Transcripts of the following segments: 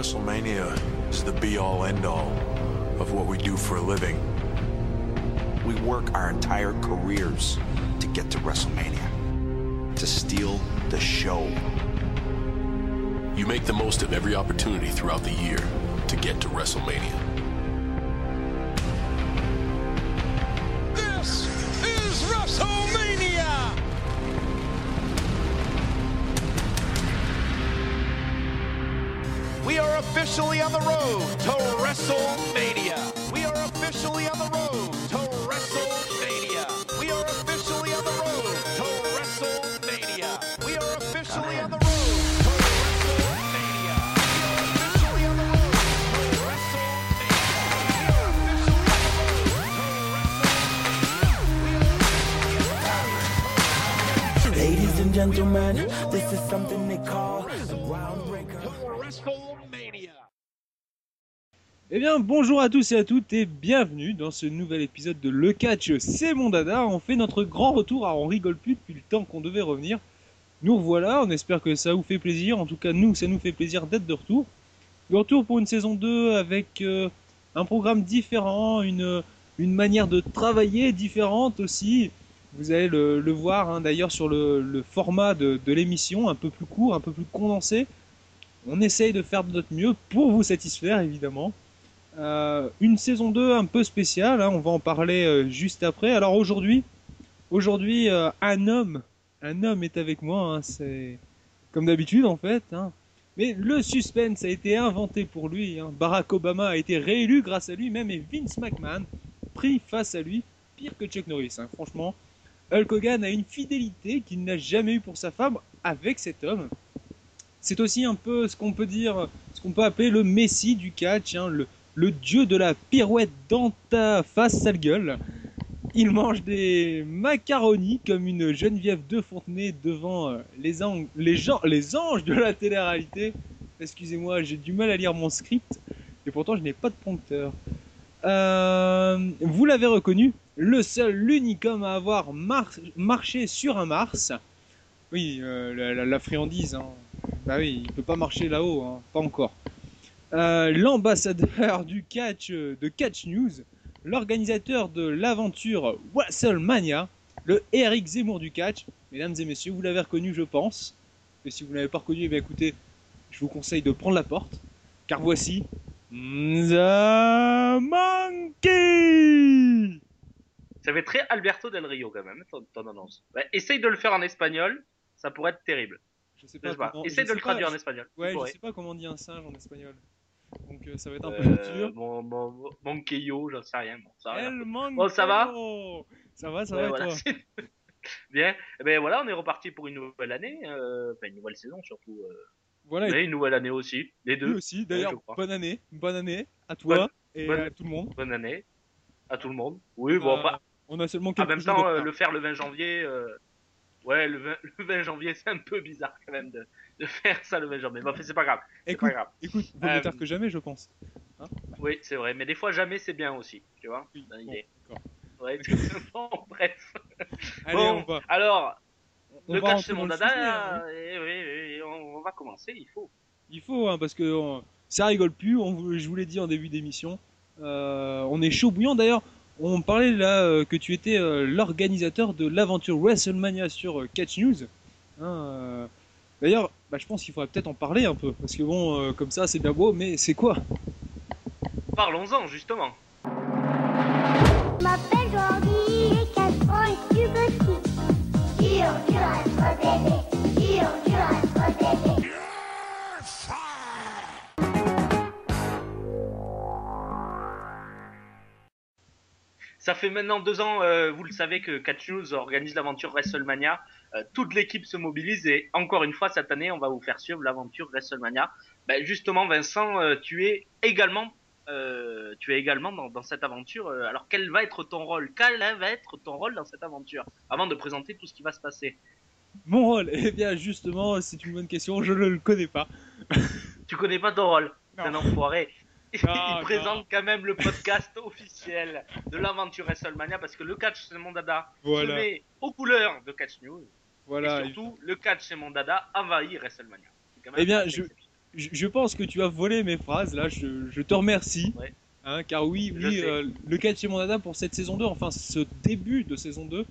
WrestleMania is the be all end all of what we do for a living. We work our entire careers to get to WrestleMania, to steal the show. You make the most of every opportunity throughout the year to get to WrestleMania. Officially on the road to WrestleMania. We are officially on the road to WrestleMania. We are officially on the road to WrestleMania. We are officially on the road. Ladies and gentlemen, this is something Eh bien, bonjour à tous et à toutes et bienvenue dans ce nouvel épisode de Le Catch, c'est mon dada. On fait notre grand retour, alors on rigole plus depuis le temps qu'on devait revenir. Nous revoilà, on espère que ça vous fait plaisir. En tout cas, nous, ça nous fait plaisir d'être de retour. De retour pour une saison 2 avec euh, un programme différent, une, manière de travailler différente aussi. Vous allez le, voir hein, d'ailleurs sur le, le format de, de l'émission, un peu plus court, un peu plus condensé. On essaye de faire de notre mieux pour vous satisfaire, évidemment. Euh, une saison 2 un peu spéciale, hein, on va en parler euh, juste après. Alors aujourd'hui, aujourd'hui euh, un homme, un homme est avec moi, hein, c'est comme d'habitude en fait. hein. Mais le suspense a été inventé pour lui. hein. Barack Obama a été réélu grâce à lui-même et Vince McMahon pris face à lui, pire que Chuck Norris. Franchement, Hulk Hogan a une fidélité qu'il n'a jamais eue pour sa femme avec cet homme. C'est aussi un peu ce qu'on peut dire, ce qu'on peut appeler le Messi du catch, le, le dieu de la pirouette dans ta face sale gueule. Il mange des macaronis comme une Geneviève de Fontenay devant euh, les, les, gens, les anges de la télé-réalité. Excusez-moi, j'ai du mal à lire mon script et pourtant je n'ai pas de prompteur. Euh, vous l'avez reconnu, le seul, l'unique homme à avoir mar- marché sur un Mars. Oui, euh, la friandise. Hein. Bah oui, il peut pas marcher là-haut, hein, pas encore. Euh, L'ambassadeur du catch euh, de Catch News, l'organisateur de l'aventure WrestleMania, le Eric Zemmour du catch. Mesdames et messieurs, vous l'avez reconnu, je pense. Et si vous ne l'avez pas reconnu, eh bien écoutez, je vous conseille de prendre la porte, car voici The Monkey. Ça fait très Alberto Del Rio quand même, ton, annonce. Ouais, essaye de le faire en espagnol, ça pourrait être terrible. Je sais pas. comment- Essaye je de le pas- traduire en espagnol. Ouais, je sais pas comment on dit un singe en espagnol. Donc euh, ça va être un peu Euh, dur. mon, mon, Keio, j'en sais rien. Bon, ça, va. El Monkey. Bon, ça va Ça va, ça Ouais, va et voilà, toi Bien. Eh ben voilà, on est reparti pour une nouvelle année, euh, enfin une nouvelle saison surtout. Voilà, et une nouvelle année aussi, les lui deux. aussi. D'ailleurs, bonne année, bonne année à toi Bonne- et bonne- à tout le monde. Bonne année à tout le monde. Oui, bon, Euh, on a seulement en même temps, euh, le faire le 20 janvier, euh, ouais, le 20, le 20 janvier, c'est un peu bizarre quand même de, de faire ça le 20 janvier. Mais enfin, c'est pas grave. Écoute, pas grave. écoute, vaut mieux Euh, tard que jamais, je pense. Oui, c'est vrai. Mais des fois, jamais, c'est bien aussi. Tu vois Oui, bon. Ouais, bon, bref. Allez, bon, on va. alors, on le rentrer c'est mon dada. hein. eh oui, on, on va commencer, il faut. Il faut, hein, parce que euh, ça rigole plus. On, je vous l'ai dit en début d'émission. Euh, on est chaud bouillant. D'ailleurs, on parlait là euh, que tu étais euh, l'organisateur de l'aventure WrestleMania sur euh, Catch News. Hein, euh, D'ailleurs, bah, je pense qu'il faudrait peut-être en parler un peu, parce que bon, euh, comme ça, c'est bien beau, mais c'est quoi? Parlons-en, justement. Je m'appelle Jordi, j'ai 4 ans et tu petit. Dur, dur à être bébé. Dur, dur à être bébé. Ça fait maintenant deux ans, euh, vous le savez, que Catch News organise l'aventure WrestleMania. Euh, toute l'équipe se mobilise et encore une fois, cette année, on va vous faire suivre l'aventure WrestleMania. Ben, justement, Vincent, euh, tu es également, euh, tu es également dans, dans cette aventure. Alors, quel va être ton rôle? Quel va être ton rôle dans cette aventure? Avant de présenter tout ce qui va se passer. Mon rôle? Eh bien, justement, c'est une bonne question, je ne le connais pas. Tu connais pas ton rôle? C'est un enfoiré. Il présente quand même le podcast officiel de l'aventure WrestleMania parce que le catch c'est mon dada se Voilà, met aux couleurs de Catch News voilà. et surtout le catch c'est mon dada envahit WrestleMania. Eh bien, je- je, je pense que tu as volé mes phrases là. Je, je te remercie. Ouais. Hein, car oui, Je oui, euh, le catch chez Mondada pour cette saison 2, enfin ce début de saison 2,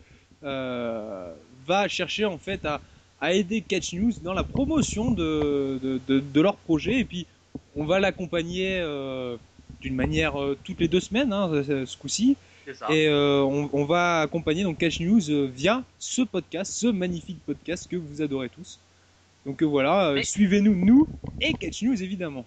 euh, va chercher en fait à, à aider Catch News dans la promotion de, de, de, de leur projet et puis on va l'accompagner euh, d'une manière euh, toutes les deux semaines hein, ce ce coup-ci et euh, on, on va accompagner donc Catch News euh, via ce podcast, ce magnifique podcast que vous adorez tous. Donc euh, voilà, euh, suivez-nous nous et Catch News évidemment.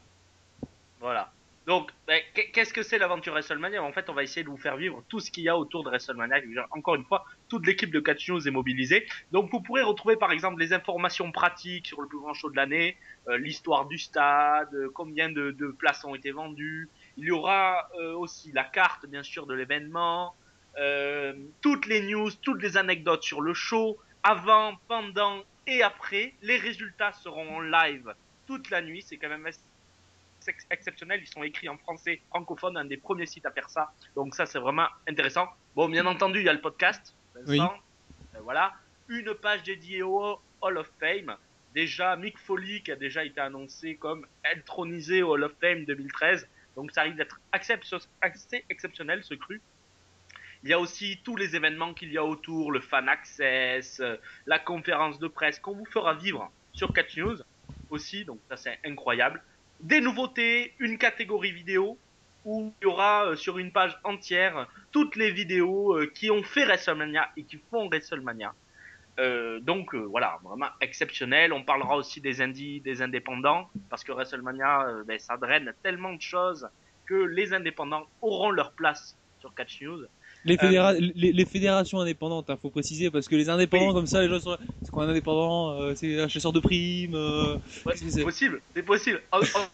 Voilà. Donc, ben, qu'est- qu'est-ce que c'est l'aventure WrestleMania? En fait, on va essayer de vous faire vivre tout ce qu'il y a autour de WrestleMania. Encore une fois, toute l'équipe de Catch News est mobilisée. Donc, vous pourrez retrouver par exemple les informations pratiques sur le plus grand show de l'année, euh, l'histoire du stade, euh, combien de, places ont été vendues. Il y aura euh, aussi la carte, bien sûr, de l'événement, toutes les news, toutes les anecdotes sur le show, avant, pendant et après. Les résultats seront en live toute la nuit. C'est quand même assez ex- exceptionnel. Ils sont écrits en français francophone, un des premiers sites à faire ça. Donc ça, c'est vraiment intéressant. Bon, bien entendu, il y a le podcast. Vincent. Oui. Euh, voilà. Une page dédiée au Hall of Fame. Déjà, Mick Foley qui a déjà été annoncé comme intronisé au Hall of Fame 2013. Donc ça risque d'être assez exceptionnel ce cru. Il y a aussi tous les événements qu'il y a autour, le fan access, euh, la conférence de presse qu'on vous fera vivre sur Catch News aussi, donc ça c'est incroyable. Des nouveautés, une catégorie vidéo où il y aura euh, sur une page entière toutes les vidéos euh, qui ont fait WrestleMania et qui font WrestleMania. Euh, donc voilà, vraiment exceptionnel. On parlera aussi des indies, des indépendants, parce que WrestleMania, ben, ça draine tellement de choses que les indépendants auront leur place sur Catch News. Les, Euh, fédéra- les, les fédérations indépendantes, il faut préciser, parce que les indépendants Oui. comme ça, les gens sont c'est quoi un indépendant Euh, C'est un chasseur de primes euh, Ouais, c'est possible, c'est possible. On, on-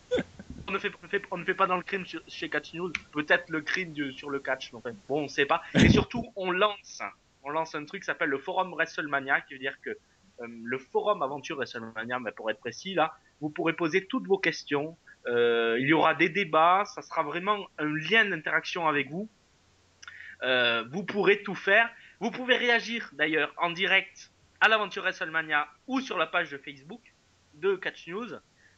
on ne fait, on ne pas dans le crime sur- chez Catch News. Peut-être le crime du- sur le catch. mais enfin, bon, on sait pas. Et surtout, on lance, on lance un truc qui s'appelle le forum WrestleMania, qui veut dire que euh, le forum aventure WrestleMania, mais pour être précis là, vous pourrez poser toutes vos questions. Il y aura des débats. Ça sera vraiment un lien d'interaction avec vous. Euh, vous pourrez tout faire. Vous pouvez réagir d'ailleurs en direct à l'aventure WrestleMania ou sur la page de Facebook de Catch News,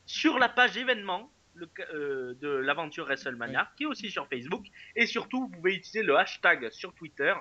sur la page événement le, euh, de l'aventure WrestleMania, qui est aussi sur Facebook, et surtout vous pouvez utiliser le hashtag sur Twitter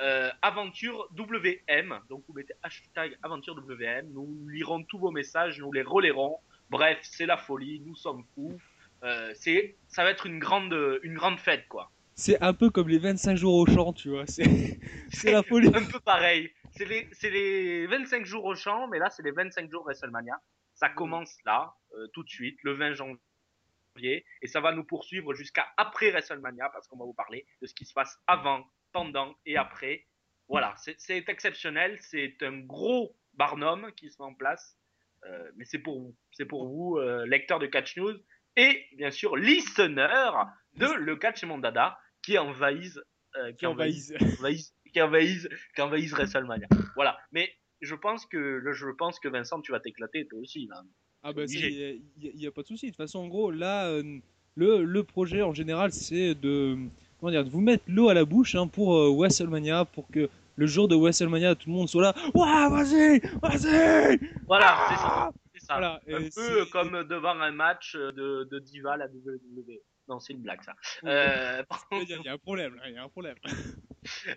euh, aventure WM. Donc vous mettez hashtag aventure WM, nous lirons tous vos messages, nous les relayerons. Bref, c'est la folie, nous sommes fous. Euh, c'est, ça va être une grande, une grande fête quoi. C'est un peu comme les 25 jours au champ, tu vois. C'est la folie. un peu pareil. C'est les, c'est les 25 jours au champ, mais là, c'est les 25 jours WrestleMania. Ça commence là, euh, tout de suite, le 20 janvier, et ça va nous poursuivre jusqu'à après WrestleMania, parce qu'on va vous parler de ce qui se passe avant, pendant et après. Voilà, c'est exceptionnel, c'est un gros barnum qui se met en place, euh, mais c'est pour vous, c'est pour vous, euh, lecteurs de Catch News, et bien sûr, listeners de Le Catch et Mon Dada, qui envahissent, euh, qui Qui envahissent envahissent. envahissent, qui envahissent, qui envahissent WrestleMania. Voilà. Mais je pense que, je pense que Vincent, tu vas t'éclater toi aussi, là. Ah bah il n'y a, pas de souci. De toute façon, en gros, là, euh, le, le projet en général, c'est de, comment dire, de vous mettre l'eau à la bouche hein, pour euh, WrestleMania, pour que le jour de WrestleMania, tout le monde soit là. Ouais, vas-y, vas-y. Voilà, c'est ça. C'est ça. Voilà, Un peu comme devant un match de, de Diva, la WWE. Non, c'est une blague, ça. Euh, Il y, a- un problème, il y a un problème.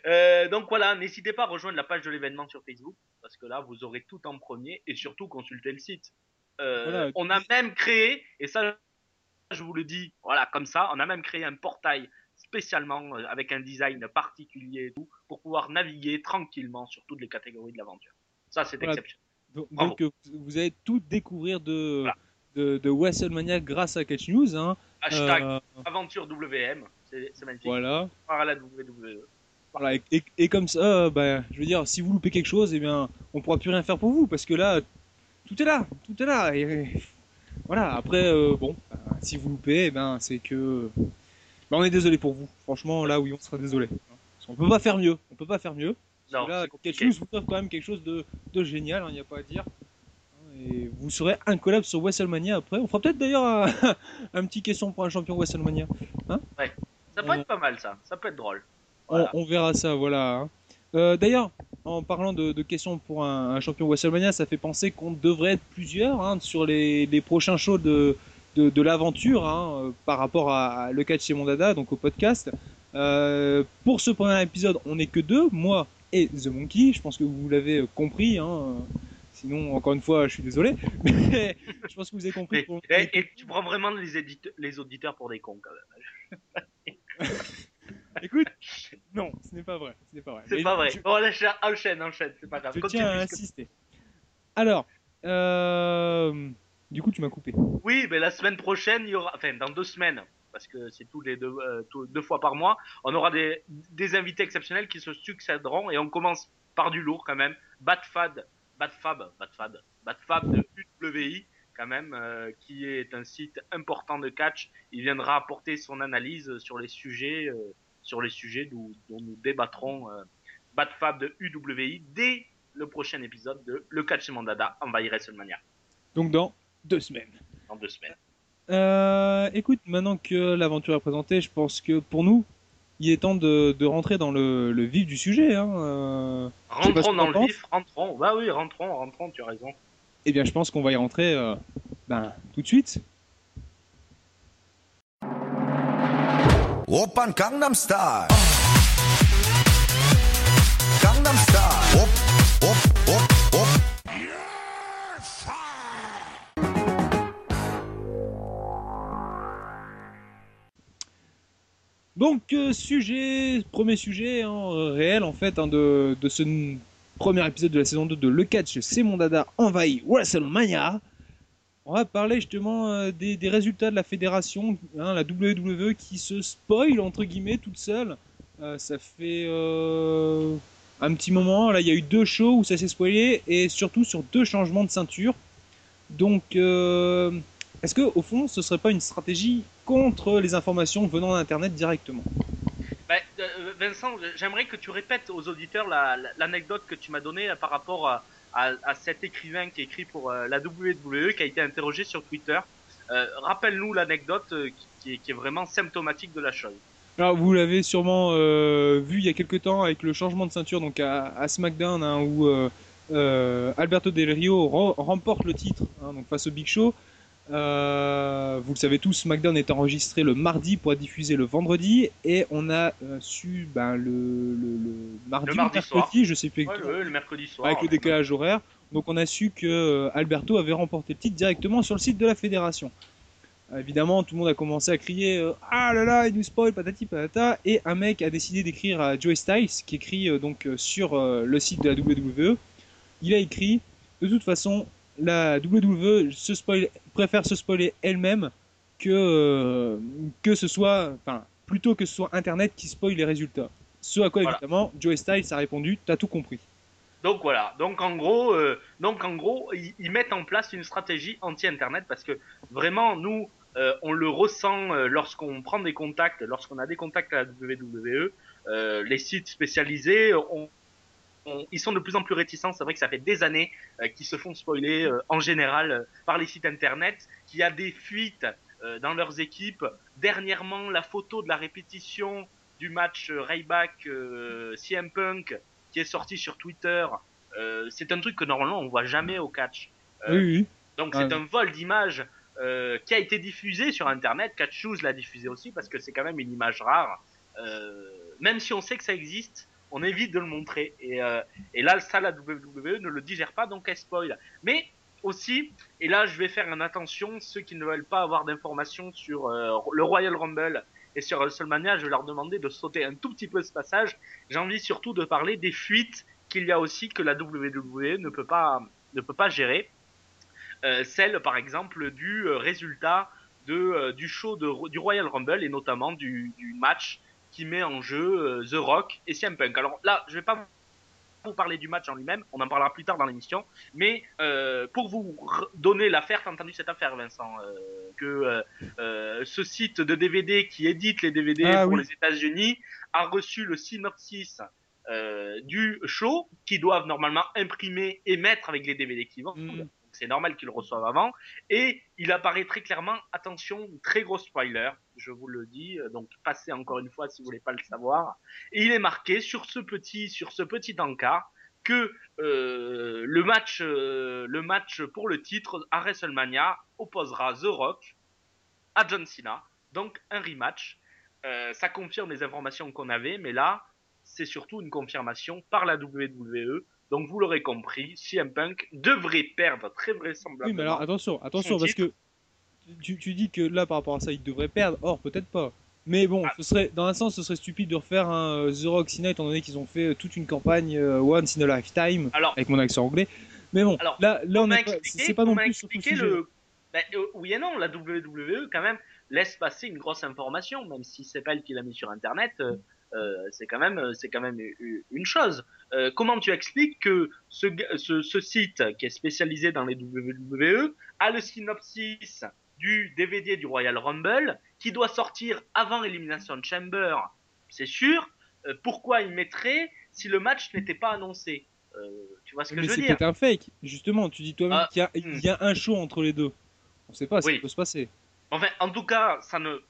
euh, donc voilà, n'hésitez pas à rejoindre la page de l'événement sur Facebook, parce que là, vous aurez tout en premier, et surtout consultez le site. Euh, Voilà. on a même créé, et ça, je vous le dis, voilà, comme ça, on a même créé un portail spécialement avec un design particulier et tout, pour pouvoir naviguer tranquillement sur toutes les catégories de l'aventure. Ça, c'est Voilà. exceptionnel. Donc, vous allez tout découvrir de, Voilà. de, de WrestleMania grâce à Catch News. Hein. Hashtag Euh, aventure WM, c'est magnifique. voilà. Par la WWE. Voilà, et, et- et comme ça, bah, je veux dire, si vous loupez quelque chose, eh bien, on pourra plus rien faire pour vous parce que là, tout est là, tout est là. Et, et voilà. Après, euh, bon, bah, si vous loupez, eh ben, c'est que, bah, on est désolé pour vous. Franchement, là, oui, on sera désolé. Parce qu'on peut pas faire mieux. On peut pas faire mieux. Non, là. Catch News vous offre quand même quelque chose de, de génial. Il n'y a pas à dire. Et vous serez incollable sur WrestleMania après. On fera peut-être d'ailleurs un, un petit question pour un champion WrestleMania. Ça peut Euh, être pas mal, ça. Ça peut être drôle. On- Voilà. On, verra ça, voilà. hein. Euh, D'ailleurs, en parlant de, de questions pour un, un champion WrestleMania, ça fait penser qu'on devrait être plusieurs hein, sur les, les prochains shows de, de, de l'aventure hein, euh, par rapport à, à le catch chez mon dada, donc au podcast. Euh, pour ce premier épisode, on n'est que deux, moi et The Monkey. Je pense que vous l'avez compris. Hein. Sinon, encore une fois, je suis désolé, mais je pense que vous avez compris. Et, et- et tu prends vraiment les, auditeurs pour des cons quand même. Écoute, non, ce n'est pas vrai. Ce n'est pas vrai. C'est pas vrai. je- Bon, là, enchaîne, enchaîne, c'est pas grave. Je Continue, tiens à insister. Alors, euh, du coup, tu m'as coupé. Oui, mais la semaine prochaine, il y aura, enfin, dans deux semaines, parce que c'est tous les deux, euh, tous- deux fois par mois, on aura des, des invités exceptionnels qui se succéderont et on commence par du lourd quand même. Batfad, Batfab, Batfad, Batfab de UWI quand même, euh, qui est un site important de catch. Il viendra apporter son analyse sur les sujets, euh, sur les sujets dont nous débattrons. Euh, Batfab de UWI dès le prochain épisode de Le Catch et Mandada envahir WrestleMania Donc, dans deux semaines. dans deux semaines. Euh, écoute, maintenant que l'aventure est présentée, je pense que pour nous, il est temps de, rentrer dans le, vif du sujet. Hein, euh. Rentrons dans le vif, rentrons. Bah oui, rentrons, rentrons, tu as raison. Eh bien, je pense qu'on va y rentrer euh, ben, tout de suite. Open Gangnam Style. Donc, euh, sujet, premier sujet hein, euh, réel en fait hein, de, de ce premier épisode de la saison 2 de Le Catch, c'est mon dada envahi WrestleMania. On va parler justement euh, des, des résultats de la fédération, hein, la WWE qui se spoil entre guillemets toute seule. Ça fait un petit moment, là il y a eu deux shows où ça s'est spoilé et surtout sur deux changements de ceinture. Donc, est-ce que au fond ce serait pas une stratégie contre les informations venant d'Internet directement? Bah, euh, Vincent, j'aimerais que tu répètes aux auditeurs la- la- l'anecdote que tu m'as donnée euh, par rapport à, à- à cet écrivain qui écrit pour euh, la WWE, qui a été interrogé sur Twitter. Euh, Rappelle-nous l'anecdote qui, qui est, vraiment symptomatique de la chose. Alors vous l'avez sûrement vu il y a quelques temps avec le changement de ceinture donc à, à SmackDown hein, où Alberto Del Rio re- remporte le titre hein, donc face au Big Show. Euh, vous le savez tous, SmackDown est enregistré le mardi pour être diffusé le vendredi et on a euh, su ben, le, le, le mardi, Le ou mardi mercredi, soir. je sais plus Ouais, exactement, le, le mercredi soir. avec le décalage horaire. Donc on a su que euh, Alberto avait remporté le titre directement sur le site de la fédération. Évidemment, tout le monde a commencé à crier Ah là là, il nous spoil, patati patata. Et un mec a décidé d'écrire à Joey Styles, qui écrit donc sur le site de la WWE. Il a écrit De toute façon, la WWE se spoil, préfère se spoiler elle-même que, euh, que ce soit, enfin, plutôt que ce soit Internet qui spoil les résultats. Ce à quoi, Voilà. évidemment, Joey Styles a répondu T'as tout compris. Donc voilà. Donc en gros, euh, donc en gros, ils, ils mettent en place une stratégie anti-internet parce que vraiment nous, euh, on le ressent euh, lorsqu'on prend des contacts, lorsqu'on a des contacts à la WWE, les sites spécialisés, on, on- ils sont de plus en plus réticents. C'est vrai que ça fait des années euh, qu'ils se font spoiler euh, en général euh, par les sites internet, qu'il y a des fuites dans leurs équipes. Dernièrement, la photo de la répétition du match euh, CM Punk qui est sorti sur Twitter, euh, c'est un truc que normalement on voit jamais au catch. Euh, oui, oui. donc Ouais. c'est un vol d'image euh, qui a été diffusé sur Internet. Catch Shoes l'a diffusé aussi parce que c'est quand même une image rare. Même si on sait que ça existe, on évite de le montrer. Et, euh, là, ça, la WWE ne le digère pas, donc elle spoil. Mais aussi, et là, je vais faire une attention, ceux qui ne veulent pas avoir d'informations sur euh, le Royal Rumble et sur WrestleMania, je vais leur demander de sauter un tout petit peu ce passage. J'ai envie surtout de parler des fuites qu'il y a aussi que la WWE ne peut pas, ne peut pas gérer. Euh, celle, par exemple, du résultat de, du show du Royal Rumble et notamment du match qui met en jeu euh, The Rock et CM Punk. Alors là, je vais pas vous parler du match en lui-même, on en parlera plus tard dans l'émission, mais euh, pour vous donner l'affaire, t'as entendu cette affaire, Vincent, euh, que euh, ce site de DVD qui édite les DVD Ah pour oui. les États-Unis a reçu le synopsis du show qu'ils doivent normalement imprimer et mettre avec les DVD qui vendent. Mm. C'est normal qu'ils le reçoivent avant. Et il apparaît très clairement, attention, très gros spoiler, je vous le dis, euh, donc passez encore une fois si vous voulez pas le savoir. Et il est marqué sur ce petit, sur ce petit encart que euh, le match, euh, le match pour le titre à WrestleMania opposera The Rock à John Cena, donc un rematch. Ça confirme les informations qu'on avait, mais là, c'est surtout une confirmation par la WWE. Donc vous l'aurez compris, CM Punk devrait perdre très vraisemblablement. Oui, mais alors attention, attention, parce que tu, tu dis que là, par rapport à ça, il devrait perdre. Or, peut-être pas. Mais bon, Ah. ce serait, dans un sens, ce serait stupide de refaire un euh, The Rock Cena, étant donné qu'ils ont fait euh, toute une campagne euh, Once in a Lifetime, Alors, avec mon accent anglais. Mais bon, Alors, là, là, on expliqué- c'est pas non on plus expliqué le. Ben, euh, oui et non, la WWE quand même laisse passer une grosse information, même si c'est pas elle qui l'a mis sur Internet. euh, c'est quand même, euh, c'est quand même une chose. Euh, comment tu expliques que ce, ce, ce site qui est spécialisé dans les WWE a le synopsis du DVD du Royal Rumble qui doit sortir avant Elimination Chamber? C'est sûr. Euh, pourquoi il mettrait si le match n'était pas annoncé? Euh, Tu vois ce que Mais je veux c'est dire? peut-être un fake. Justement, tu dis toi-même Ah, qu'il y, a- hmm. il y a un show entre les deux. On sait pas, ça Oui. peut se passer. Enfin, en tout cas, ça ne,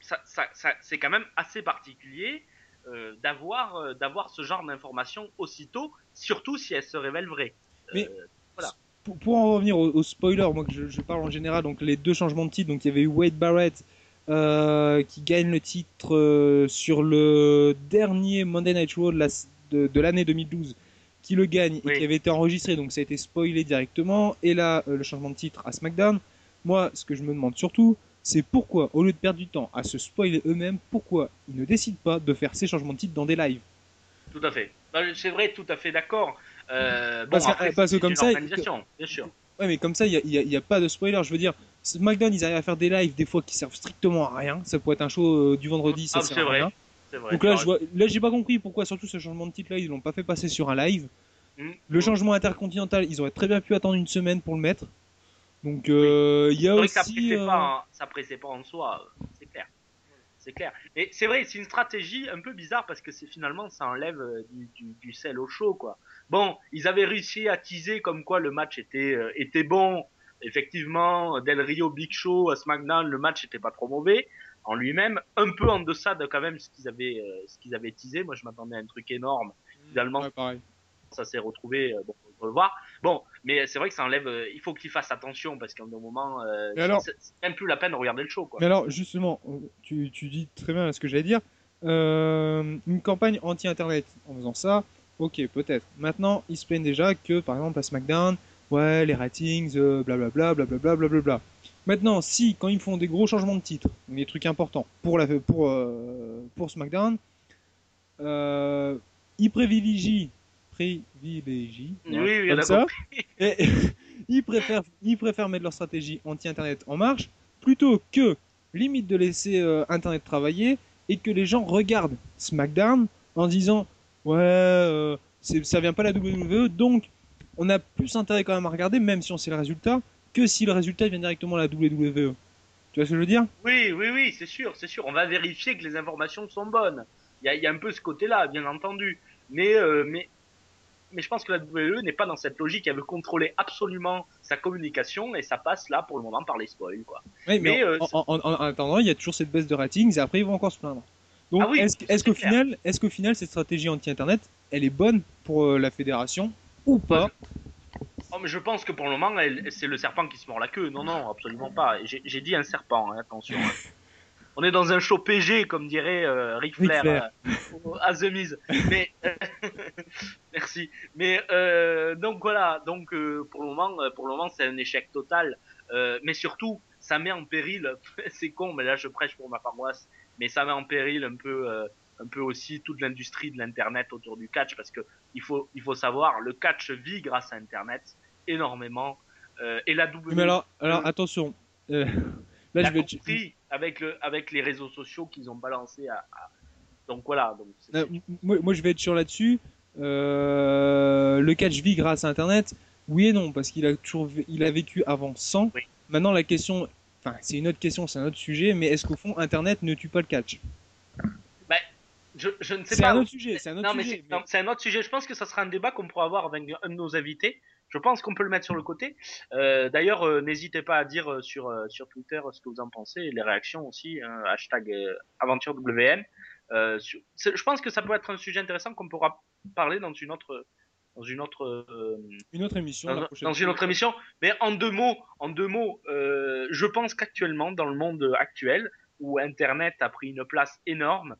ça, ça, ça- c'est quand même assez particulier euh, d'avoir, euh, d'avoir ce genre d'informations aussitôt, surtout si elles se révèlent vraies. Mais- Euh, Pour, pour en revenir au, spoiler, moi que je, je parle en général, donc les deux changements de titre, donc il y avait eu Wade Barrett euh, qui gagne le titre euh, sur le dernier Monday Night Raw de la- de, de l'année 2012, qui le gagne Oui. et qui avait été enregistré, donc ça a été spoilé directement, et là euh, le changement de titre à SmackDown. Moi, ce que je me demande surtout, c'est pourquoi, au lieu de perdre du temps à se spoiler eux-mêmes, pourquoi ils ne décident pas de faire ces changements de titre dans des lives tout à fait. Ben, C'est vrai, tout à fait d'accord. Euh, Parce que- après, parce que c'est comme une ça, organisation, bien sûr. Ouais, mais comme ça, il n'y a, pas de spoiler. Je veux dire, SmackDown, ils arrivent à faire des lives des fois qui servent strictement à rien. Ça pourrait être un show euh, du vendredi, ça Ah, sert c'est à vrai. rien. Vrai. Donc là, je vois, là, j'ai pas compris pourquoi, surtout ce changement de titre là, ils l'ont pas fait passer sur un live. Mm. Le changement intercontinental, ils auraient très bien pu attendre une semaine pour le mettre. Donc euh, il y a vrai que ça aussi. pressait, euh, pas, ça pressait pas en soi, euh, c'est clair. C'est clair. Et c'est vrai, c'est une stratégie un peu bizarre parce que c'est finalement ça enlève euh, du, du, du sel au chaud quoi. Bon, ils avaient réussi à teaser comme quoi le match était euh, était bon. Effectivement, Del Rio Big Show SmackDown, le match était pas trop mauvais en lui-même, un peu en deçà de quand même ce qu'ils avaient euh, ce qu'ils avaient teasé. Moi, je m'attendais à un truc énorme. Finalement, ouais, ça s'est retrouvé. euh, bon, le voir. Bon, mais c'est vrai que ça enlève. euh, il faut qu'ils fassent attention parce qu'à un moment, euh, alors c'est même plus la peine de regarder le show, quoi. Mais alors, justement, tu, tu dis très bien ce que j'allais dire. Euh, une campagne anti-internet en faisant ça, ok, peut-être. Maintenant, ils se plaignent déjà que, par exemple, à SmackDown, ouais, les ratings, euh, blablabla, blablabla, blablabla. Maintenant, si, quand ils font des gros changements de titre, des trucs importants pour, la, pour, pour SmackDown, ils privilégient, privilégient, Oui, oui, comme ça, et, ils, préfèrent, ils préfèrent mettre leur stratégie anti-internet en marche plutôt que limite de laisser euh, internet travailler et que les gens regardent SmackDown en disant ouais euh, ça vient pas de la WWE donc on a plus intérêt quand même à regarder même si on sait le résultat que si le résultat vient directement de la WWE. Tu vois ce que je veux dire? Oui, oui, oui, c'est sûr, c'est sûr. On va vérifier que les informations sont bonnes. Il y a, il y a un peu ce côté-là, bien entendu. Mais, euh, mais, mais je pense que la WWE n'est pas dans cette logique. Elle veut contrôler absolument sa communication et ça passe là pour le moment par les spoils, quoi. Mais, Mais, en, euh, en- en- en attendant, il y a toujours cette baisse de ratings et après ils vont encore se plaindre. Donc Ah oui, est-ce qu'au final, est-ce qu'au final cette stratégie anti-internet, elle est bonne pour euh, la fédération ou pas? Oh, mais je pense que pour le moment, c'est le serpent qui se mord la queue. Non, non, absolument pas. J'ai j'ai dit un serpent, hein, attention. On est dans un show PG, comme dirait euh, Ric Flair, Flair. euh, à The Miz. Mais merci. Mais euh, donc voilà. Donc euh, pour le moment, pour le moment, c'est un échec total. Euh, mais surtout, ça met en péril. c'est con, mais là, je prêche pour ma paroisse. Mais ça met en péril un peu, euh, un peu aussi toute l'industrie de l'internet autour du catch, parce que il faut, il faut savoir, le catch vit grâce à Internet énormément. Euh, et la WWE Mais alors, alors attention. euh, là, l'a je vais être- compris avec le, avec les réseaux sociaux qu'ils ont balancés à, à- donc voilà. Donc Euh, moi, moi, je vais être sûr là-dessus. Euh, le catch vit grâce à Internet. Oui et non, parce qu'il a toujours, il a vécu avant sans. Oui. Maintenant, la question, enfin, c'est une autre question, c'est un autre sujet, mais est-ce qu'au fond, Internet ne tue pas le catch? Je, je ne sais C'est pas. un autre sujet, c'est un autre mais sujet. c'est c'est un autre sujet. Je pense que ça sera un débat qu'on pourra avoir avec un de nos invités. Je pense qu'on peut le mettre sur le côté. Euh, D'ailleurs, euh, n'hésitez pas à dire euh, sur sur Twitter ce que vous en pensez, et les réactions aussi. hein, hashtag aventure WM. Sur- c'est- je pense que ça peut être un sujet intéressant qu'on pourra parler dans une autre dans une autre Une autre émission. dans, une autre émission. Mais en deux mots, en deux mots, je pense qu'actuellement, dans le monde actuel, où Internet a pris une place énorme,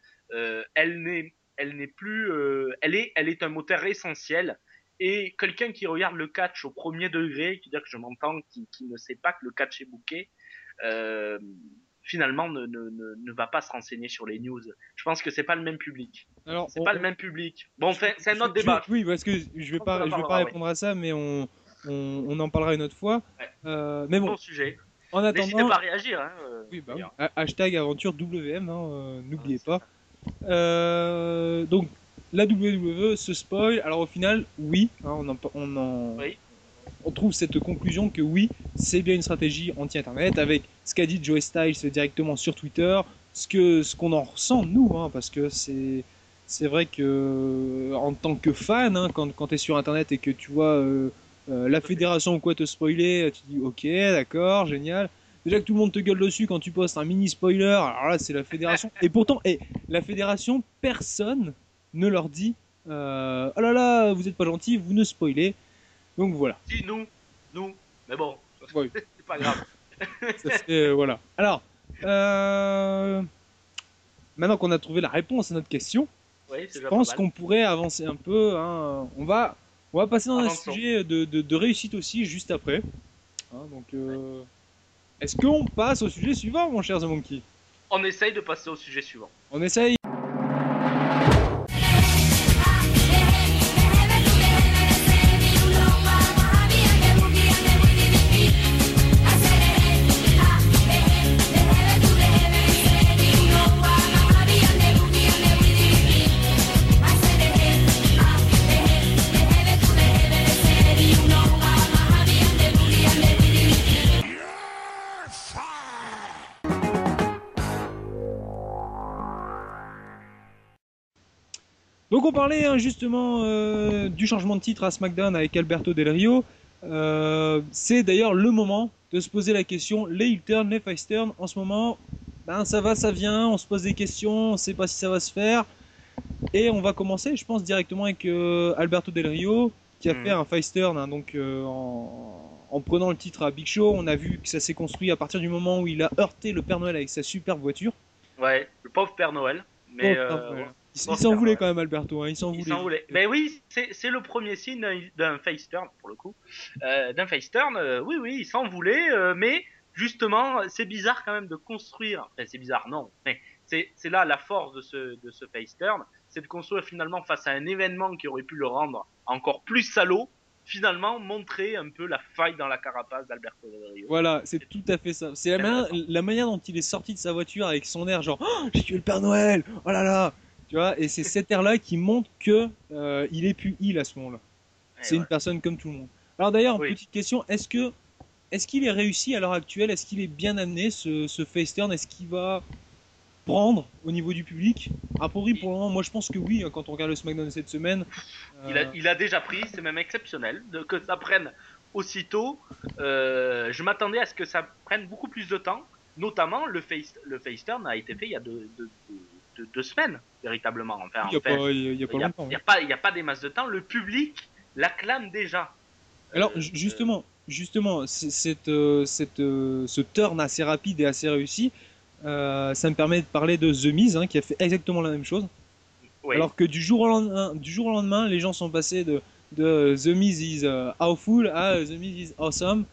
elle n'est, elle n'est plus, euh, elle est, elle est un moteur essentiel. Et quelqu'un qui regarde le catch au premier degré, qui dire que je m'entends, qui, qui ne sait pas que le catch est bouqué, euh, finalement ne, ne, ne, ne va pas se renseigner sur les news. Je pense que c'est pas le même public. Alors, C'est on- pas le même public. Bon, c'est un autre je- débat. Oui, parce que je vais On pas, je vais pas répondre à ça, mais on, on, en parlera une autre fois. Ouais. Euh, mais bon, Bon sujet. en N'hésitez attendant, pas à réagir. Hein, euh, oui, bah hashtag aventure WM, hein, euh, n'oubliez Ah, pas. Euh, donc la WWE se spoil. Alors au final, oui, hein, on, en, on, en- Oui. on trouve cette conclusion que oui, c'est bien une stratégie anti-internet avec ce qu'a dit Joe Styles directement sur Twitter, ce que ce qu'on en ressent nous, hein, parce que c'est c'est vrai que en tant que fan, hein, quand, quand tu es sur internet et que tu vois euh, euh, la fédération ou quoi te spoiler, tu dis ok, d'accord, génial. Déjà que tout le monde te gueule dessus quand tu postes un mini spoiler, alors là c'est la fédération. Et pourtant, et la fédération, personne ne leur dit euh, oh là là, vous êtes pas gentil, vous ne spoilez. Donc voilà. Si, nous, nous, mais bon, Oui. c'est pas grave. Ça, c'est, euh, voilà. Alors, euh, maintenant qu'on a trouvé la réponse à notre question, Oui, je pense qu'on pourrait avancer un peu. hein. On va, on va passer dans un sujet de, de- de réussite aussi juste après. Hein, donc, euh, est-ce qu'on passe au sujet suivant, mon cher The Monkey? On essaye de passer au sujet suivant. On essaye. Parlait hein, justement euh, du changement de titre à SmackDown avec Alberto Del Rio. Euh, c'est d'ailleurs le moment de se poser la question, les heel turn, les face turn, en ce moment, ben, ça va, ça vient, on se pose des questions, on sait pas si ça va se faire. Et on va commencer, je pense, directement avec euh, Alberto Del Rio, qui a Mhm. fait un face turn, hein, donc en, en prenant le titre à Big Show, on a vu que ça s'est construit à partir du moment où il a heurté le Père Noël avec sa superbe voiture. Ouais, le pauvre Père Noël. Mais Pauvre Père Noël. Il, s'en voulait quand même, Alberto, hein, il s'en voulait. voulait. Mais oui, c'est le premier signe d'un- face turn, pour le coup. Euh, d'un face turn, euh, oui, oui, il s'en voulait, euh, mais justement, c'est bizarre quand même de construire. Enfin, c'est bizarre, non. Mais c'est là la force de ce, de ce face turn, c'est de construire finalement face à un événement qui aurait pu le rendre encore plus salaud, finalement montrer un peu la faille dans la carapace d'Alberto Del Rio. Voilà, c'est tout à fait ça. C'est la, manière- la manière dont il est sorti de sa voiture avec son air genre Oh, j'ai tué le Père Noël, oh là là, tu vois. Et c'est cet air-là qui montre que euh, il est plus il à ce moment-là. Et C'est une personne comme tout le monde. Alors d'ailleurs, Oui. petite question, est-ce que est-ce qu'il est réussi à l'heure actuelle? Est-ce qu'il est bien amené ce, ce face turn Est-ce qu'il va prendre au niveau du public? A priori, pour le moment, moi je pense que oui. hein, Quand on regarde le SmackDown cette semaine, Il a, euh, il a déjà pris, c'est même exceptionnel de, que ça prenne aussitôt. Euh, je m'attendais à ce que ça prenne beaucoup plus de temps. Notamment, le face, le face turn a été fait il y a deux, deux, deux- deux- deux semaines, véritablement. Enfin, il n'y a, a a- a pas, des masses de temps. Le public l'acclame déjà. Alors Euh, ju- justement, justement, cette, euh, cette, euh, ce turn assez rapide et assez réussi, euh, ça me permet de parler de The Miz hein, qui a fait exactement la même chose. oui. Alors que du jour au lendemain, du jour au lendemain, les gens sont passés de, de The Miz is euh, awful à The Miz is awesome.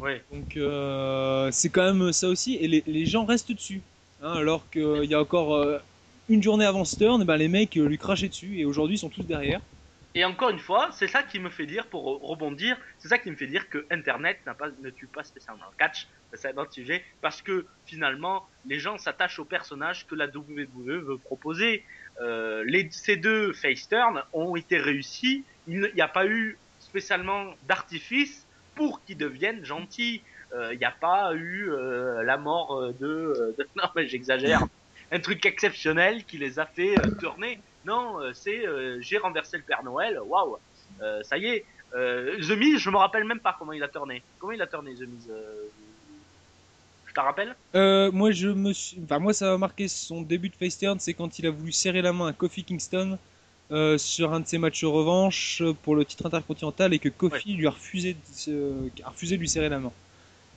oui. Donc euh, c'est quand même ça aussi, et les, les gens restent dessus. hein, alors qu'il y a encore euh, une journée avant ce turn, eh ben, les mecs euh, lui crachaient dessus, et aujourd'hui ils sont tous derrière. Et encore une fois, c'est ça qui me fait dire, pour re- rebondir, c'est ça qui me fait dire que Internet pas, ne tue pas spécialement le catch, c'est un autre sujet, parce que finalement, les gens s'attachent au personnage que la WWE veut proposer. Euh, ces deux face turns ont été réussis, il n'y a pas eu spécialement d'artifice pour qu'ils deviennent gentils. Euh, Il n'y a pas eu la mort de- Non, mais j'exagère. Un truc exceptionnel qui les a fait euh, tourner. Non, euh, c'est euh, j'ai renversé le Père Noël, waouh, ça y est. The Miz, je me rappelle même pas comment il a tourné. Comment il a tourné The Miz Je te rappelle? Moi, je me suis... enfin, moi, ça m'a marqué son début de face turn, c'est quand il a voulu serrer la main à Kofi Kingston. euh, sur un de ses matchs revanche pour le titre intercontinental et que Kofi lui a refusé, de se- a refusé de lui serrer la main.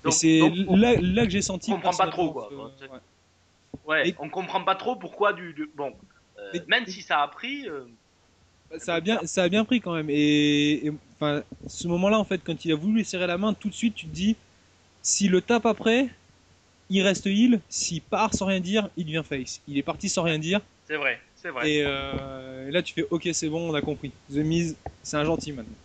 Donc- et c'est donc, là, là que j'ai senti. on comprend pas trop, quoi. ouais. Ouais, Et- on comprend pas trop pourquoi du. du- bon, euh, même si ça a pris. euh, Bah, Ça a bien, ça a bien pris quand même. Et, et, enfin, ce moment-là, en fait, quand il a voulu lui serrer la main, tout de suite, tu te dis, s'il le tape après, il reste heal. S'il part sans rien dire, il devient face. Il est parti sans rien dire. c'est vrai, c'est vrai. Et, euh, là, tu fais, ok, c'est bon, on a compris. The Miz, c'est un gentil maintenant.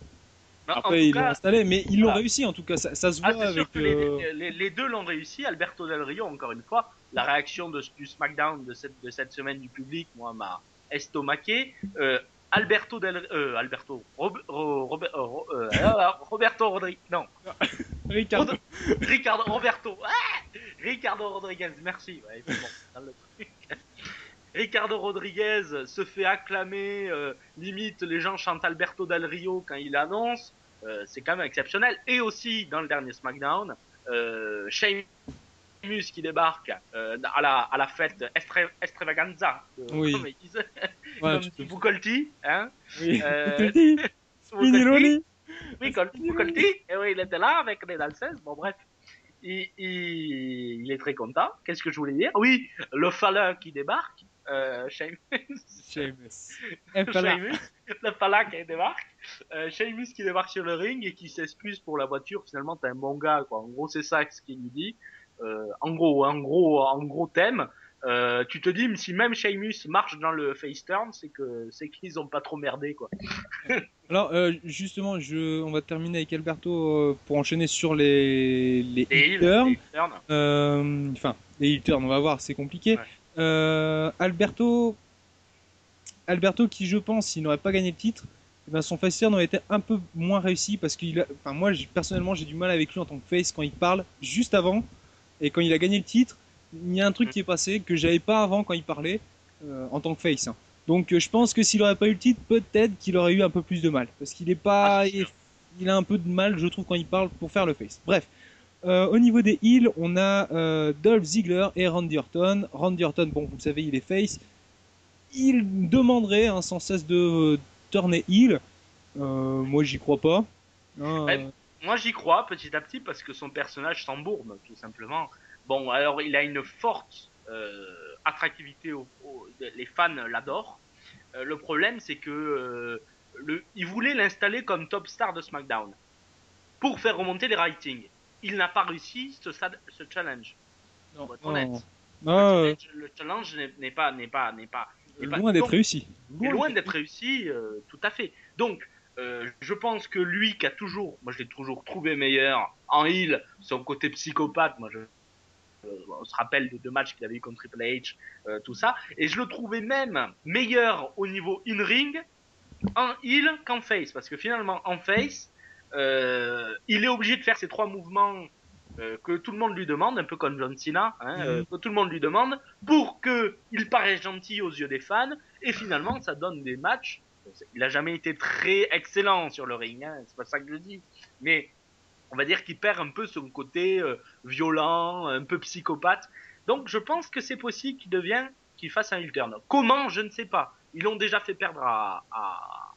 En Après, l'ont cas, installé, mais ils l'ont voilà. réussi en tout cas. Ça, ça se ah, voit sûr avec. que les, euh, les- les deux l'ont réussi. Alberto Del Rio, encore une fois, la réaction de, du SmackDown de cette, de cette semaine du public, moi, m'a estomaqué. Euh, Alberto Del euh, Alberto Rob- euh, euh, ah, Roberto Rodriguez non Ricardo. Ricardo Roberto ah Ricardo Rodriguez merci ouais, bon, le truc. Ricardo Rodriguez se fait acclamer euh, limite les gens chantent Alberto Del Rio quand il annonce euh, c'est quand même exceptionnel et aussi dans le dernier SmackDown euh, Sheamus qui débarque euh, à la à la fête Estre- Extravaganza Oui. comme ils disent, Ouais, comme Boucolti hein Oui. Boucolti. Spinelli. Oui, Col- Colty, et oui, il était là avec les Dalsès. Bon, bref. Il, il, il est très content. Qu'est-ce que je voulais dire? Oui, le Fala qui débarque. Euh, Sheamus. Le Fala qui débarque. Euh, Sheamus qui débarque sur le ring et qui s'excuse pour la voiture. Finalement, t'es un bon gars, quoi. En gros, c'est ça ce qu'il lui dit. Euh, en gros, en gros, en gros thème. Euh, tu te dis, si même Sheamus marche dans le face turn, c'est que c'est qu'ils ont pas trop merdé, quoi. Alors, euh, justement, je, on va terminer avec Alberto pour enchaîner sur les, les heel turn. Euh, Enfin, les heel turns, on va voir, c'est compliqué. Ouais. Euh, Alberto, Alberto, qui je pense, s'il n'aurait pas gagné le titre, eh ben, son face turn aurait été un peu moins réussi parce enfin, moi, personnellement, j'ai du mal avec lui en tant que face quand il parle juste avant et quand il a gagné le titre. Il y a un truc qui est passé que j'avais pas avant quand il parlait euh, en tant que face. hein. Donc, euh, je pense que s'il aurait pas eu le titre, peut-être qu'il aurait eu un peu plus de mal parce qu'il est pas, Ah, il a un peu de mal, je trouve, quand il parle pour faire le face. Bref. Euh, au niveau des heels, on a euh, Dolph Ziggler et Randy Orton. Randy Orton, bon, vous le savez, il est face. Il demanderait hein, sans cesse de euh, tourner heel. Euh, moi, j'y crois pas. Hein, euh, Moi, j'y crois petit à petit parce que son personnage s'embourbe, tout simplement. Bon, alors il a une forte attractivité, au- au- les fans l'adorent. Le problème, c'est que le, il voulait l'installer comme top star de SmackDown pour faire remonter les ratings. Il n'a pas réussi ce, challenge. non, honnête. non. Le Ah, euh, challenge- le challenge n'est- pas, n'est pas, n'est pas, pas- loin d'être réussi. est loin d'être réussi, euh, tout à fait. Donc, euh, je pense que lui qui a toujours, moi je l'ai toujours trouvé meilleur en heel, son côté psychopathe, moi je, euh, on se rappelle des deux matchs qu'il avait eu contre Triple H, euh, tout ça, et je le trouvais même meilleur au niveau in-ring en heel qu'en face, parce que finalement en face, euh, il est obligé de faire ces trois mouvements euh, que tout le monde lui demande, un peu comme John Cena, hein, euh, que tout le monde lui demande, pour que il paraisse gentil aux yeux des fans, et finalement ça donne des matchs. Il a jamais été très excellent sur le ring, hein, c'est pas ça que je dis, mais on va dire qu'il perd un peu son côté violent, un peu psychopathe. Donc je pense que c'est possible qu'il devienne, qu'il fasse un heel turn. Comment, je ne sais pas. Ils l'ont déjà fait perdre à, à-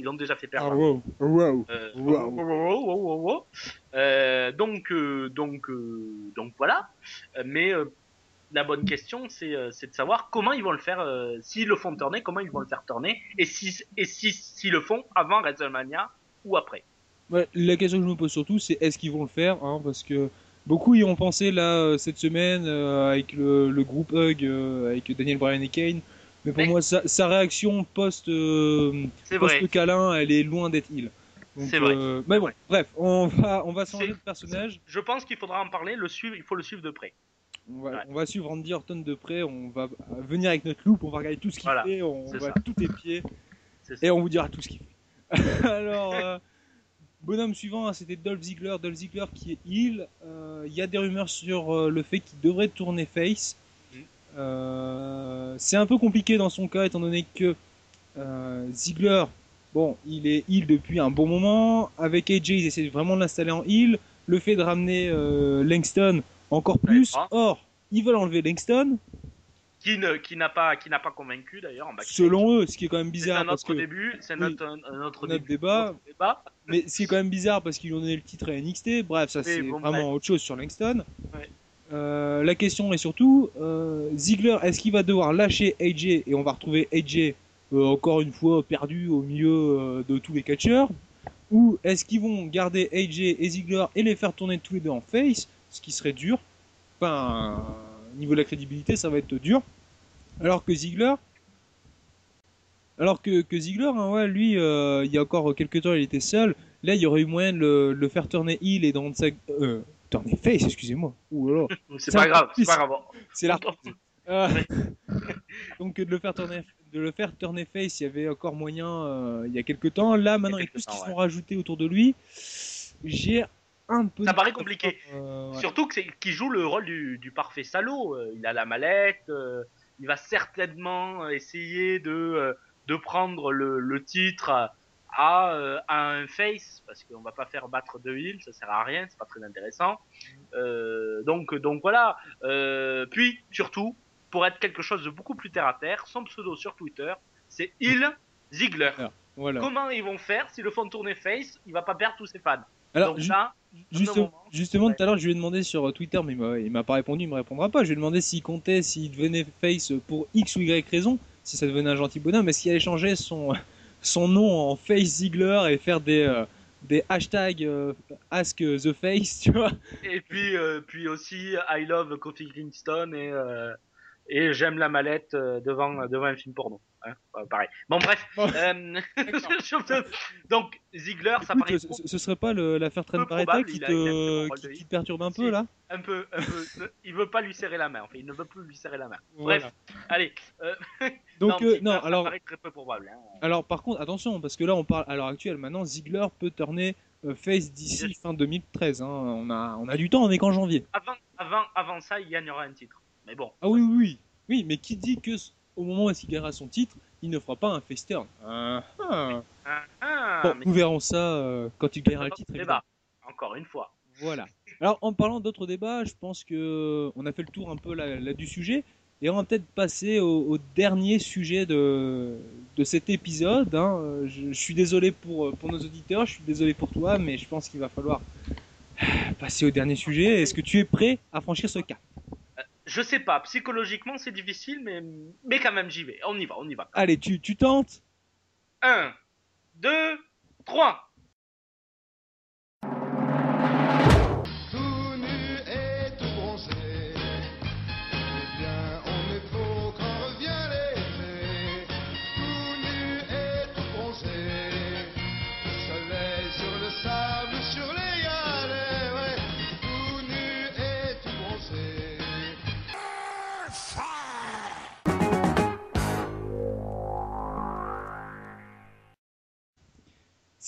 ils l'ont déjà fait perdre. à- wow, wow. euh, Wow. wow, wow, wow, wow, wow. Donc, donc, donc voilà. Mais euh, la bonne question, c'est euh, c'est de savoir comment ils vont le faire. euh, S'ils le font tourner, comment ils vont le faire tourner, et si et si s'ils le font avant WrestleMania ou après. Ouais, la question que je me pose surtout, c'est est-ce qu'ils vont le faire hein, Parce que beaucoup y ont pensé là cette semaine euh, avec le, le groupe Hug, euh, avec Daniel Bryan et Kane. Mais pour Mais- moi, sa, sa réaction post euh, post câlin, elle est loin d'être il. C'est vrai. mais bon, bref, on va on va changer de personnage. Je pense qu'il faudra en parler. Le suivre, il faut le suivre de près. On va, Ouais. on va suivre Randy Orton de près. On va venir avec notre loupe. On va regarder tout ce qu'il Voilà, fait. On va ça. tout épier. Et on vous dira tout ce qu'il fait. Alors, euh, bonhomme suivant, hein, c'était Dolph Ziggler. Dolph Ziggler qui est heel. Euh, Il y a des rumeurs sur euh, le fait qu'il devrait tourner face. Euh, c'est un peu compliqué dans son cas, étant donné que euh, Ziggler, bon, il est heel depuis un bon moment. Avec AJ, ils essaient vraiment de l'installer en heel. Le fait de ramener euh, Langston, encore plus. Or, ils veulent enlever Langston. qui ne qui n'a pas qui n'a pas convaincu d'ailleurs en. Selon eux, ce qui est quand même c'est bizarre un parce que début, c'est oui, notre débat. notre débat. Mais c'est quand même bizarre parce qu'ils ont donné le titre à NXT. Bref, ça c'est bon, vraiment bref. autre chose sur Langston. Ouais. Euh, la question est surtout, euh, Ziggler, est-ce qu'il va devoir lâcher AJ et on va retrouver AJ euh, encore une fois perdu au milieu euh, de tous les catcheurs? Ou est-ce qu'ils vont garder AJ et Ziggler et les faire tourner tous les deux en face Ce qui serait dur? Enfin, au niveau de la crédibilité, ça va être dur. Alors que Ziggler, alors que, que hein, lui, il y a encore quelques temps, il était seul. Là, il y aurait eu moyen de le, faire tourner heel et dans sa... Euh, tourner face, excusez-moi. C'est pas grave, c'est pas grave. C'est. Euh, donc de le faire tourner, de le faire tourner face, il y avait encore moyen euh, il y a quelques temps. Là, maintenant, avec tout ce qui temps, sont ouais. rajoutés autour de lui, j'ai un peu. Ça paraît compliqué. Euh, ouais. Surtout que c'est qu'il joue le rôle du, du parfait salaud. Euh, Il a la mallette. euh, il va certainement essayer de de prendre le, le titre à, euh, à un face parce qu'on va pas faire battre deux heels, ça sert à rien, c'est pas très intéressant. Euh, donc donc voilà. Euh, puis surtout pour être quelque chose de beaucoup plus terre à terre, son pseudo sur Twitter c'est Il Ziggler. Voilà. Comment ils vont faire s'ils le font tourner face Il va pas perdre tous ses fans? Alors, donc ju- là, Juste- moment, justement, tout à l'heure, je lui ai demandé sur Twitter, mais il m'a- il m'a pas répondu, il me répondra pas. Je lui ai demandé s'il comptait, s'il devenait face pour X ou Y raison, si ça devenait un gentil bonhomme, est-ce qu'il allait changer son, son nom en Face Ziggler et faire des, euh, des hashtags euh, Ask the Face, tu vois. Et puis, euh, puis aussi, I love Kofi Kingston et, et j'aime la mallette euh, devant, devant un film porno. Hein Euh, pareil. Bon, bref. Euh, donc, Ziggler, ça paraît ce, ce serait pas l'affaire Trent Barretta qui te, qui, te perturbe un peu là? Un peu, un peu. il veut pas lui serrer la main. Enfin, il ne veut plus lui serrer la main. Voilà. Bref, allez. euh, Donc, euh, non, ça alors- paraît très peu probable. Hein. Alors par contre, attention, parce que là on parle à l'heure actuelle, maintenant Ziggler peut tourner euh, face d'ici fin 2013. Hein. On, a, on a du temps, on est qu'en janvier. Avant, avant, avant ça, il gagnera un titre. Mais bon. Ah oui, oui, oui. Oui, mais qui dit que au moment où il gagnera son titre, il ne fera pas un face turn Ah, ah. Ah, ah, Bon, nous verrons ça euh, quand il gagnera le titre. évidemment. Encore une fois. Voilà. Alors en parlant d'autres débats, je pense que on a fait le tour un peu là, là du sujet. Et on va peut-être passer au, au dernier sujet de, de cet épisode. hein. Euh, Je, je suis désolé pour, pour nos auditeurs, je suis désolé pour toi, mais je pense qu'il va falloir passer au dernier sujet. Est-ce que tu es prêt à franchir ce cap? Je sais pas, psychologiquement c'est difficile, mais, mais quand même j'y vais. On y va, on y va. Allez, tu, tu tentes? 1, 2, 3.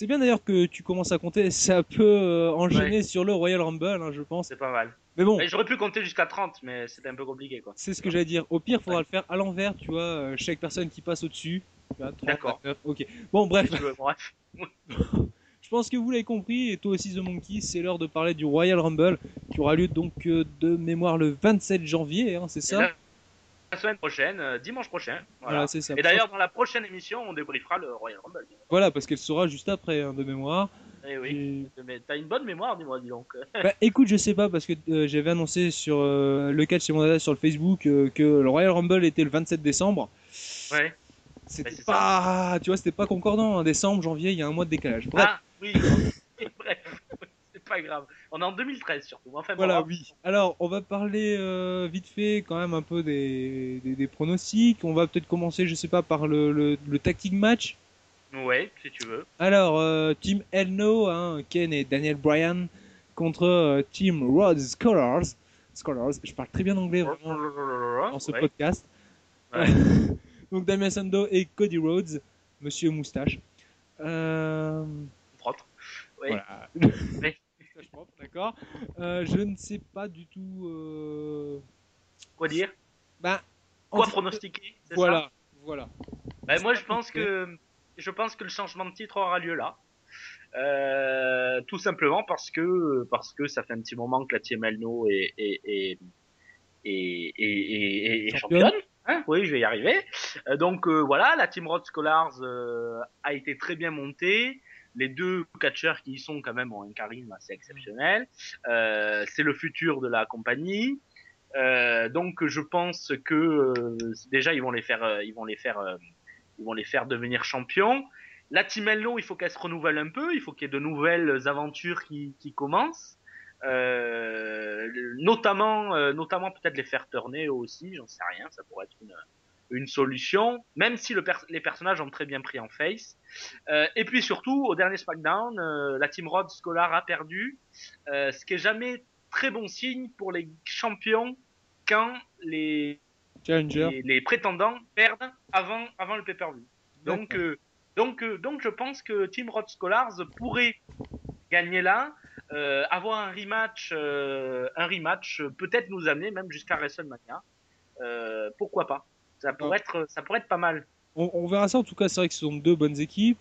C'est bien d'ailleurs que tu commences à compter, ça peut euh, enchaîner Ouais. sur le Royal Rumble, hein, je pense. C'est pas mal. Mais bon, J'aurais pu compter jusqu'à 30, mais c'était un peu compliqué quoi. c'est ce que j'allais dire. Au pire, faudra le faire à l'envers, tu vois, euh, chaque personne qui passe au-dessus. Tu vois, 30, D'accord. 29, Ok. Bon, bref. Veux, bref. Je pense que vous l'avez compris, et toi aussi The Monkey, c'est l'heure de parler du Royal Rumble, qui aura lieu donc euh, de mémoire le 27 janvier, hein, c'est ça? La semaine prochaine, euh, dimanche prochain. Voilà. Voilà, c'est ça. Et d'ailleurs, dans la prochaine émission, on débriefera le Royal Rumble. Voilà, parce qu'elle sera juste après, hein, de mémoire. Eh oui. Mais t'as une bonne mémoire, dis-moi, dis donc. Bah, écoute, je sais pas, parce que euh, j'avais annoncé sur euh, le catch chez mon dada sur le Facebook euh, que le Royal Rumble était le 27 décembre. Ouais. C'était Bah, pas, tu vois, c'était pas concordant. hein. Décembre, janvier, il y a un mois de décalage. Bref, Ah, oui. Bref. Pas grave. On est en 2013 surtout. Enfin, voilà, hop. oui. Alors, on va parler euh, vite fait quand même un peu des, des, des pronostics. On va peut-être commencer, je sais pas, par le, le, le tactic match. Ouais, si tu veux. Alors, euh, Team Elno, hein, Ken et Daniel Bryan contre euh, Team Rhodes Scholars. Scholars, je parle très bien anglais vraiment dans ce Ouais. podcast. Ouais. Donc Damien Sando et Cody Rhodes, Monsieur Moustache. Euh, Propre. Ouais. Voilà. D'accord. Euh, je ne sais pas du tout. euh, Quoi dire? Bah, Quoi pronostiquer c'est Voilà, ça? voilà. Bah, moi, je pense que je pense que le changement de titre aura lieu là. Euh, tout simplement parce que parce que ça fait un petit moment que la Team Elno est est est est, Championne. championne. Hein? Oui, je vais y arriver. Euh, donc euh, voilà, la Team Road Scholars euh, a été très bien montée. Les deux catcheurs qui y sont quand même ont un charisme assez exceptionnel. Euh, c'est le futur de la compagnie. Euh, donc je pense que euh, déjà ils vont les faire, ils vont les faire, ils vont les faire devenir champions. La Team il faut qu'elle se renouvelle un peu. Il faut qu'il y ait de nouvelles aventures qui, qui commencent. Notamment, notamment peut-être les faire tourner aussi. J'en sais rien. Ça pourrait être une une solution, même si le per- les personnages ont très bien pris en face. Euh, et puis surtout, au dernier SmackDown, euh, la Team Rod Scholar a perdu, euh, ce qui est jamais très bon signe pour les champions quand les, Challenger. les, les prétendants perdent avant, avant le pay-per-view. Donc, donc, donc je pense que Team Rod Scholars pourrait gagner là, avoir un rematch, un rematch, peut-être nous amener même jusqu'à WrestleMania. Pourquoi pas? Ça pourrait être, ça pourrait être pas mal. On, on verra ça. En tout cas, c'est vrai que ce sont deux bonnes équipes.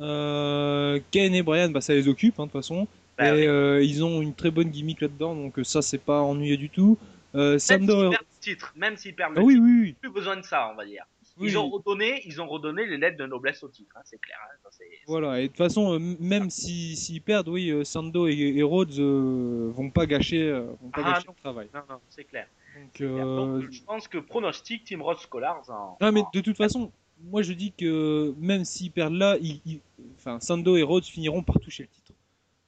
Euh, Ken et Brian, bah, ça les occupe hein, de toute façon. Bah et oui. euh, ils ont une très bonne gimmick là-dedans, donc euh, ça, c'est pas ennuyeux du tout. Euh, Même s'ils et- perdent le titre, même s'ils perdent Ah le oui, titre, oui, oui. plus besoin de ça, on va dire. Oui, Ils ont redonné, ils ont redonné les lettres de noblesse au titre, hein, c'est clair. hein, c'est- Voilà, et de toute façon, euh, même si- s'ils perdent, oui, euh, Sando et, et Rhodes euh, vont pas gâcher, euh, vont pas Ah, gâcher non. le travail. Non, non, c'est clair. Donc, euh, je pense que pronostic Team Rod Scholars en, Non, mais en- de toute façon, moi je dis que même s'ils perdent là, ils, ils- enfin, Sando et Rhodes finiront par toucher le titre.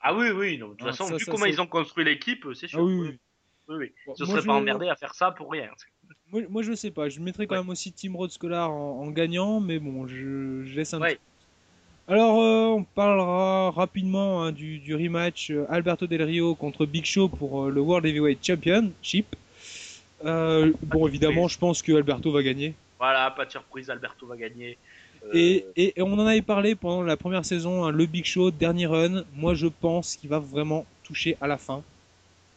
Ah oui, oui, non, de toute Ah, façon, ça, vu ça, comment ils ont construit l'équipe, c'est sûr. Ah oui, oui, oui. oui, oui. Bon, Ils se moi, seraient pas je- emmerdés à faire ça pour rien. Moi, moi je sais pas, je mettrais quand même aussi Team Rhodes Scholar en, en gagnant, mais bon, je, je laisse un Ouais. petit Alors, euh, on parlera rapidement hein, du, du rematch euh, Alberto Del Rio contre Big Show pour euh, le World Heavyweight Championship. Euh, bon, évidemment, je pense que Alberto va gagner. Voilà, pas de surprise, Alberto va gagner. Et, et- et on en avait parlé pendant la première saison, hein, le Big Show, dernier run. Moi, je pense qu'il va vraiment toucher à la fin.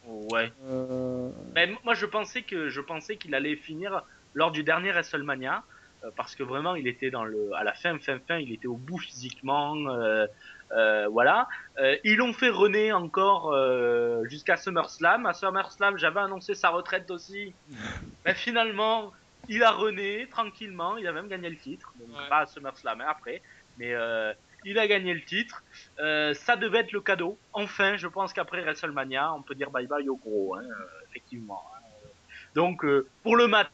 Ouais. Euh, Mais moi, je pensais que je pensais qu'il allait finir lors du dernier WrestleMania euh, parce que vraiment, il était dans le à la fin, fin, fin, il était au bout physiquement. euh, euh, voilà. Euh, ils l'ont fait René encore euh, jusqu'à SummerSlam. À SummerSlam, j'avais annoncé sa retraite aussi. Mais finalement, il a rené tranquillement. Il a même gagné le titre. Donc, Pas à SummerSlam hein, après, mais euh, il a gagné le titre. Euh, ça devait être le cadeau. Enfin, je pense qu'après WrestleMania, on peut dire bye bye au gros, hein, euh, effectivement. hein. Donc, euh, pour le match,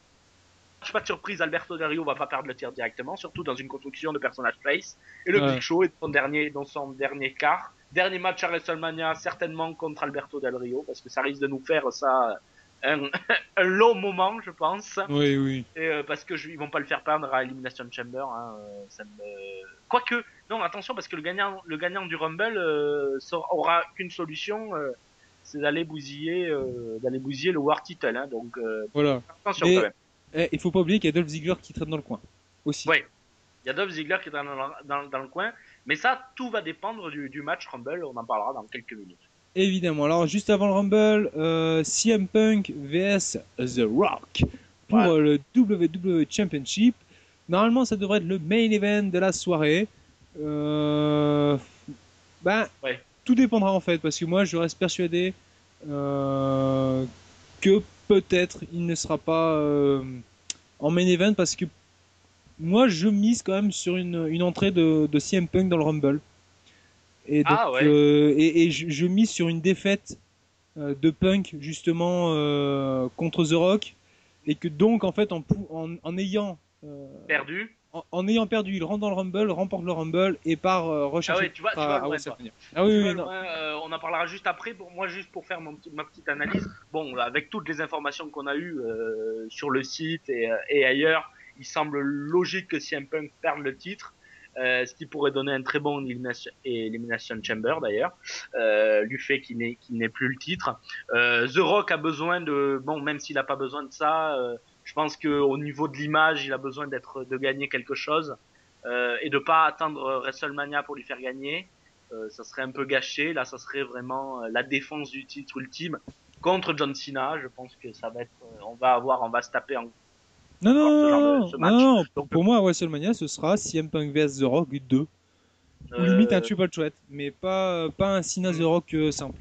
pas de surprise, Alberto Del Rio va pas perdre le tir directement, surtout dans une construction de personnage face. Et le Ouais. Big Show est dans son dernier, dans son dernier quart. Dernier match à WrestleMania, certainement contre Alberto Del Rio, parce que ça risque de nous faire ça un, un long moment, je pense. Oui, oui. Et, euh, parce que je, ils vont pas le faire perdre à Elimination Chamber. Hein, euh, ça me... Quoique, non, attention, parce que le gagnant, le gagnant du Rumble euh, sera- aura qu'une solution, euh, c'est d'aller bousiller, d'aller bousiller le War Title. Hein, donc Voilà. attention quand même. eh, il faut pas oublier qu'il y a Dolph Ziggler qui traîne dans le coin. Aussi. Ouais. Il y a Dolph Ziggler qui est dans, le- dans, dans le coin, mais ça, tout va dépendre du, du match Rumble. On en parlera dans quelques minutes. Évidemment. Alors, juste avant le Rumble, euh, CM Punk vs The Rock pour Ouais. euh, le WWE Championship. Normalement, ça devrait être le main event de la soirée. Euh, ben, Ouais. tout dépendra en fait, parce que moi, je reste persuadé euh, que peut-être il ne sera pas en main event, parce que moi, je mise quand même sur une, une entrée de, de CM Punk dans le Rumble. Et donc, Ah ouais. euh, et, et je, je mise sur une défaite euh, de Punk justement euh, contre The Rock, et que donc en fait en, en, en ayant Perdu. en, en ayant perdu, il rentre dans le Rumble, remporte le Rumble et part rechercher Ah ouais, tu vois- tu vois loin, toi. Ah oui, Tu oui, vois, non. loin, on en parlera juste après. Pour moi, juste pour faire mon ma petite analyse. Bon, avec toutes les informations qu'on a eues sur le site et, et ailleurs, il semble logique que CM Punk perde le titre. Euh, ce qui pourrait donner un très bon Elimination, Chamber d'ailleurs, euh, du fait qu'il n'ait plus le titre. Euh, The Rock a besoin de, bon, même s'il n'a pas besoin de ça, euh, je pense que au niveau de l'image, il a besoin d'être, de gagner quelque chose euh, et de pas attendre WrestleMania pour lui faire gagner. Euh, ça serait un peu gâché. Là, ça serait vraiment la défense du titre ultime contre John Cena. Je pense que ça va être, on va avoir, on va se taper en Non, non, non, non, ce non, match. non, Donc, pour moi, WrestleMania, ce sera CM Punk vs The Rock 2. Ou euh, limite un triple threat, mais pas, pas un Cena The Rock euh, simple.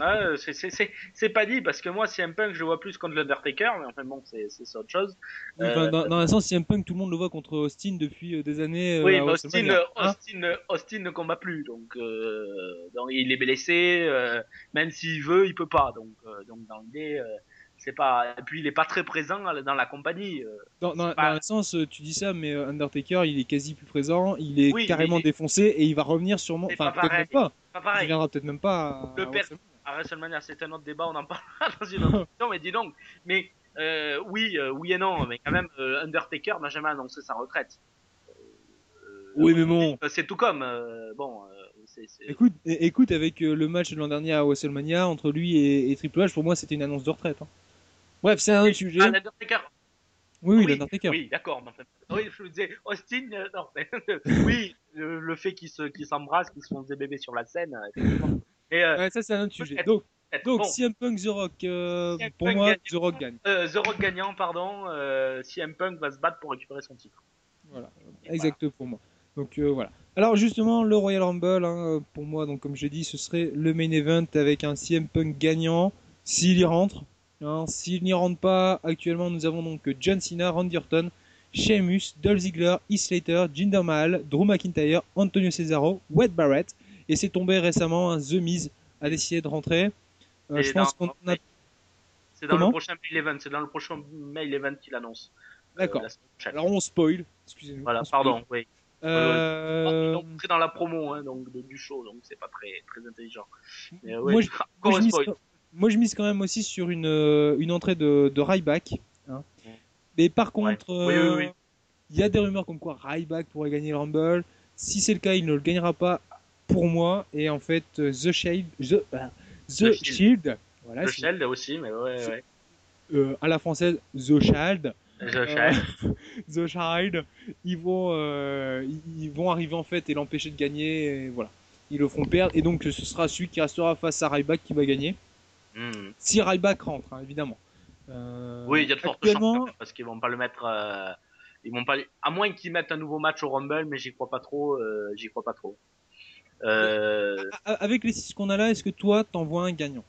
Ouais, c'est- c'est- c'est c'est pas dit parce que moi, CM Punk, je le vois plus contre l'Undertaker, mais enfin bon, c'est autre chose. Enfin, Euh, dans, dans un sens, CM Punk, tout le monde le voit contre Austin depuis des années. oui, à mais Austin, euh, Hein Austin, Austin ne combat plus, donc, euh, donc il est blessé, euh, même s'il veut, il peut pas. Donc, donc dans l'idée, c'est pas. Et puis il est pas très présent dans la compagnie. euh. Dans, dans, c'est pas- dans un sens, euh, tu dis ça, mais euh, Undertaker, il est quasi plus présent, il est Oui, carrément défoncé et il va revenir sûrement. Enfin, peut-être même pas. Pas Il viendra peut-être même pas. Le à WrestleMania. à WrestleMania, c'est un autre débat, on en parlera dans une autre émission, mais dis donc. Mais euh, oui, euh, oui et non, mais quand même, euh, Undertaker n'a jamais annoncé sa retraite. Oui, mais bon. C'est tout comme. bon, Écoute, écoute, avec le match de l'an dernier à WrestleMania entre lui et, et Triple H, pour moi, c'était une annonce de retraite. hein. Bref, c'est un autre sujet. Ah, l'Undertaker. oui, oui, l'Undertaker. Oui, d'accord. oui, je vous disais, Austin, euh, non, mais, oui, le, le fait qu'ils se, qu'ils s'embrassent, qu'ils se font des bébés sur la scène, euh. Et, euh, Ouais, ça, c'est un autre sujet. Donc, donc Bon, CM Punk, The Rock, euh, pour Punk moi, gagne. The Rock gagne. The Rock gagnant, pardon, CM Punk va se battre pour récupérer son titre. Voilà, Et exact pour moi. Donc voilà. Alors justement, le Royal Rumble, hein, pour moi, donc comme j'ai dit, ce serait le main event avec un CM Punk gagnant s'il y rentre. Hein, s'il n'y rentre pas, actuellement, nous avons donc John Cena, Randy Orton, Sheamus, Dolph Ziggler, Heath Slater, Jinder Mahal, Drew McIntyre, Antonio Cesaro, Wade Barrett, et c'est tombé récemment, hein, The Miz a décidé de rentrer. Euh, je pense qu'on a... C'est dans Comment le prochain mail event, c'est dans le prochain mail event qu'il annonce. euh, D'accord. Alors on spoil, excusez-nous. Voilà, spoil. pardon, oui. Euh, ont montré dans la promo hein, donc, de- du show, donc c'est pas très, très intelligent. Mais, Moi, je- moi, je spoil. Moi, je mise quand même aussi sur une, euh, une entrée de, de Ryback. hein. Mais par contre, euh, oui, oui. il y a des rumeurs comme quoi Ryback pourrait gagner le Rumble. Si c'est le cas, il ne le gagnera pas pour moi. Et en fait, euh, The Shield, The, The The Shield, Shield. voilà, c'est- Shield aussi, mais ouais, ouais. euh, à la française, The Shield. The Shield. The Child, ils vont, euh, ils- ils vont arriver en fait et l'empêcher de gagner. Et voilà, ils le feront perdre. Et donc, ce sera celui qui restera face à Ryback qui va gagner. Hmm. Si Ryback rentre, hein, évidemment. Euh, Oui, il y a de fortes chances actuellement, même, parce qu'ils vont pas le mettre. euh, ils vont pas. À moins qu'ils mettent un nouveau match au Rumble, mais j'y crois pas trop. euh, j'y crois pas trop. Avec les 6 qu'on a là, est-ce que toi, t'en vois un gagnant?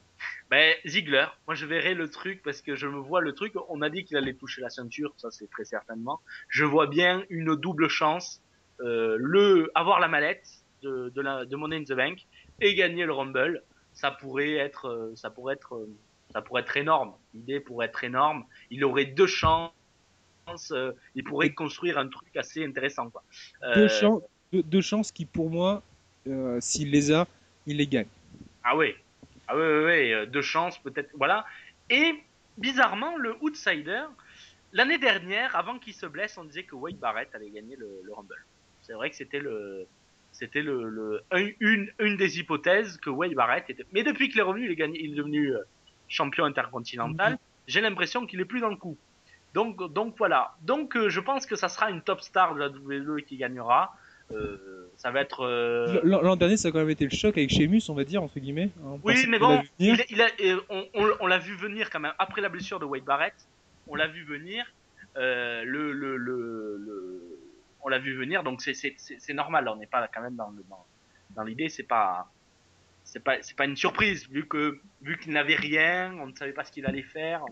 Ben Ziggler, moi je verrai le truc parce que je me vois le truc. On a dit qu'il allait toucher la ceinture, ça c'est très certainement. Je vois bien une double chance, le avoir la mallette de de, la, de Money in the Bank et gagner le Rumble. Ça pourrait être, euh, ça pourrait être, euh, ça pourrait être énorme. L'idée pourrait être énorme. Il aurait deux chances. euh, il pourrait construire un truc assez intéressant quoi. deux, chan- deux- deux chances qui, pour moi, euh, s'il les a, il les gagne. Ah oui, ah oui, euh, deux chances peut-être, voilà. Et bizarrement, le outsider, l'année dernière, avant qu'il se blesse, on disait que Wade Barrett allait gagner le, le Rumble. C'est vrai que c'était le, c'était le, le- un- une, une des hypothèses que Wade Barrett était. Mais depuis qu'il est revenu, il est, gagné, il est devenu euh, champion intercontinental. J'ai l'impression qu'il est plus dans le coup. Donc, donc voilà. Donc, euh, je pense que ça sera une top star de la WWE qui gagnera. Euh, ça va être. euh, L'an dernier, ça a quand même été le choc avec Sheamus, on va dire, entre guillemets. hein, Oui, mais bon, il, a, on, on, on l'a vu venir quand même après la blessure de Wade Barrett. On l'a vu venir. Euh, le, le, le, le- on l'a vu venir, donc c'est normal. On n'est pas quand même dans le dans, dans l'idée. C'est pas c'est pas c'est pas une surprise vu que vu qu'il n'avait rien, on ne savait pas ce qu'il allait faire.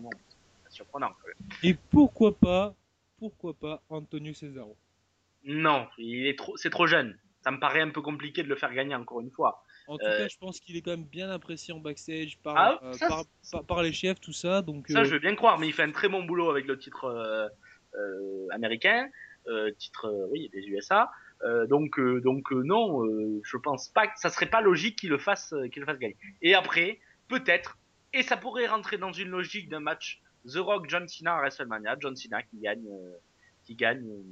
C'est surprenant. quand même. Et pourquoi pas, pourquoi pas Antonio Cesaro? Non, il est trop, c'est trop jeune. Ça me paraît un peu compliqué de le faire gagner encore une fois. En tout Euh, cas, je pense qu'il est quand même bien apprécié en backstage par, Ah, euh, ça, par, par- par les chefs, tout ça. Donc, Ça, euh, je veux bien croire, mais il fait un très bon boulot avec le titre euh, euh, américain, euh, titre euh, oui des USA. Euh, donc euh, donc euh, non, euh, je pense pas que ça serait pas logique qu'il le fasse euh, qu'il le fasse gagner. Et après, peut-être, et ça pourrait rentrer dans une logique d'un match The Rock John Cena à WrestleMania, John Cena qui gagne euh, qui gagne euh,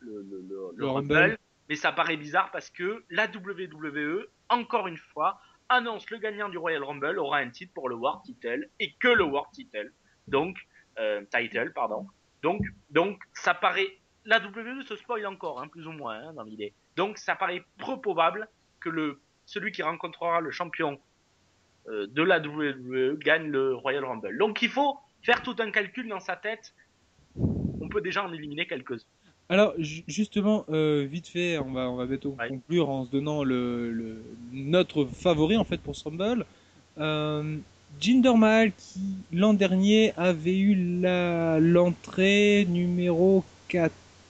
le, le, le, le Le Rumble. Rumble. Mais ça paraît bizarre parce que la WWE, encore une fois, annonce le gagnant du Royal Rumble aura un titre pour le World Title et que le World Title. Donc, euh, title, pardon. Donc, donc, ça paraît, la WWE se spoil encore, hein, plus ou moins, hein, dans l'idée. Donc, ça paraît peu probable que le, celui qui rencontrera le champion euh, de la WWE gagne le Royal Rumble. Donc, il faut faire tout un calcul dans sa tête. On peut déjà en éliminer quelques-uns. Alors, ju- justement, euh, vite fait, on va, on va bientôt Ouais. conclure en se donnant le, le- notre favori en fait pour ce Rumble. Euh, Jinder Mahal qui l'an dernier avait eu l'entrée numéro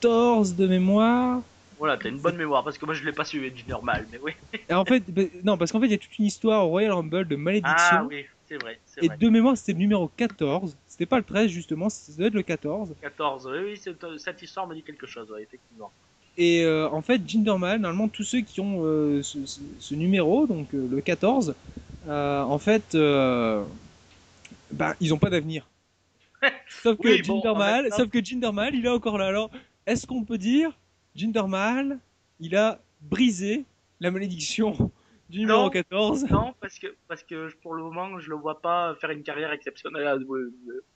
14 de mémoire. Voilà, t'as une bonne mémoire parce que moi je l'ai pas suivi du normal, mais oui. En fait, bah, non, parce qu'en fait, il y a toute une histoire au Royal Rumble de malédiction. Ah oui, c'est vrai, Et vrai. de mémoire, c'était le numéro 14. C'était pas le 13, justement, être le 14. 14, oui, oui, cette, cette histoire me dit quelque chose, ouais, effectivement. Et euh, en fait, Jinder Mahal, normalement, tous ceux qui ont euh, ce, ce- ce numéro, donc euh, le 14, euh, en fait, euh, ben, ils ont pas d'avenir. sauf que Oui, bon, sauf que Jinder Mahal, il est encore là. Alors, est-ce qu'on peut dire Jinder Mahal, il a brisé la malédiction du numéro Non. 14 Non, parce que, parce que pour le moment, je le vois pas faire une carrière exceptionnelle à. Oui,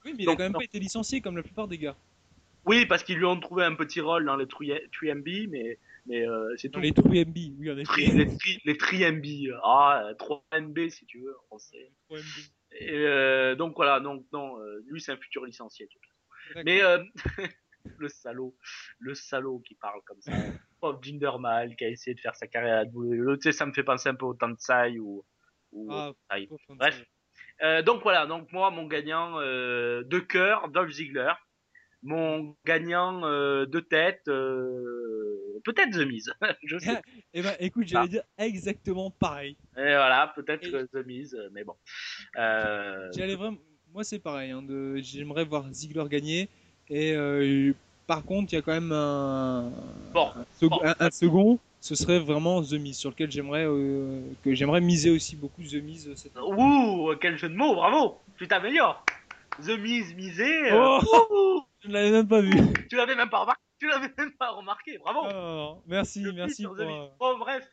mais il a Donc, quand même non. pas été licencié comme la plupart des gars. Oui, parce qu'ils lui ont trouvé un petit rôle dans les 3MB, mais, mais euh, c'est Dans tout. les 3MB, oui, en effet. les, tri- les 3MB, ah, euh, 3MB si tu veux, en français. 3MB. Et, euh, donc voilà, donc non, euh, lui c'est un futur licencié. Mais euh, le salaud, le salaud qui parle comme ça. Pauvre Jinder Mahal qui a essayé de faire sa carrière à la WWE. Tu sais, ça me fait penser un peu au Tansai ou, ou Ah, Tansai. Bref. Euh, donc voilà, donc moi mon gagnant euh, de cœur, Dolph Ziggler. Mon gagnant euh, de tête, peut-être The Miz. Je sais. Eh ben, écoute, j'allais Ah. dire exactement pareil. Et voilà, peut-être Et- The Miz, mais bon. J'allais vraiment. Moi, c'est pareil. hein, de... J'aimerais voir Ziggler gagner. Et euh, par contre, il y a quand même un, Bon, un, sec- bon. un- un second. Ce serait vraiment The Miz, sur lequel j'aimerais euh, que j'aimerais miser aussi beaucoup The Miz. euh, cette. Ouh, quel jeu de mots, bravo Tu t'améliores The Miz misé, euh, Oh Je ne l'avais même pas vu. tu l'avais même pas remarqué, tu l'avais même pas remarqué, bravo Oh, merci, merci pour. Bon, bref,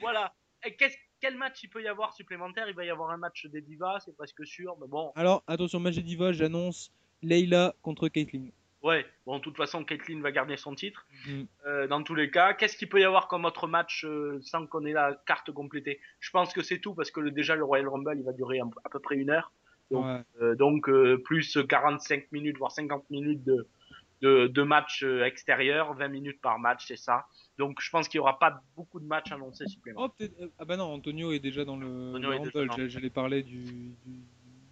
voilà. Qu'est-ce- quel match il peut y avoir supplémentaire? Il va y avoir un match des divas, c'est presque sûr, mais bon, Alors, attention, match des divas, j'annonce Leila contre Caitlyn. Ouais. Bon, de toute façon, Caitlyn va garder son titre. Mm. Euh, dans tous les cas, qu'est-ce qu'il peut y avoir comme autre match euh, sans qu'on ait la carte complétée? Je pense que c'est tout parce que le, déjà le Royal Rumble il va durer un- à peu près une heure. Donc, Ouais. Euh, donc plus 45 minutes, voire 50 minutes de, de, de match extérieur, 20 minutes par match, c'est ça. Donc je pense qu'il n'y aura pas beaucoup de matchs annoncés supplémentaires. Oh, Ah bah non, Antonio est déjà dans le, Antonio Rumble. J'allais parler du, du-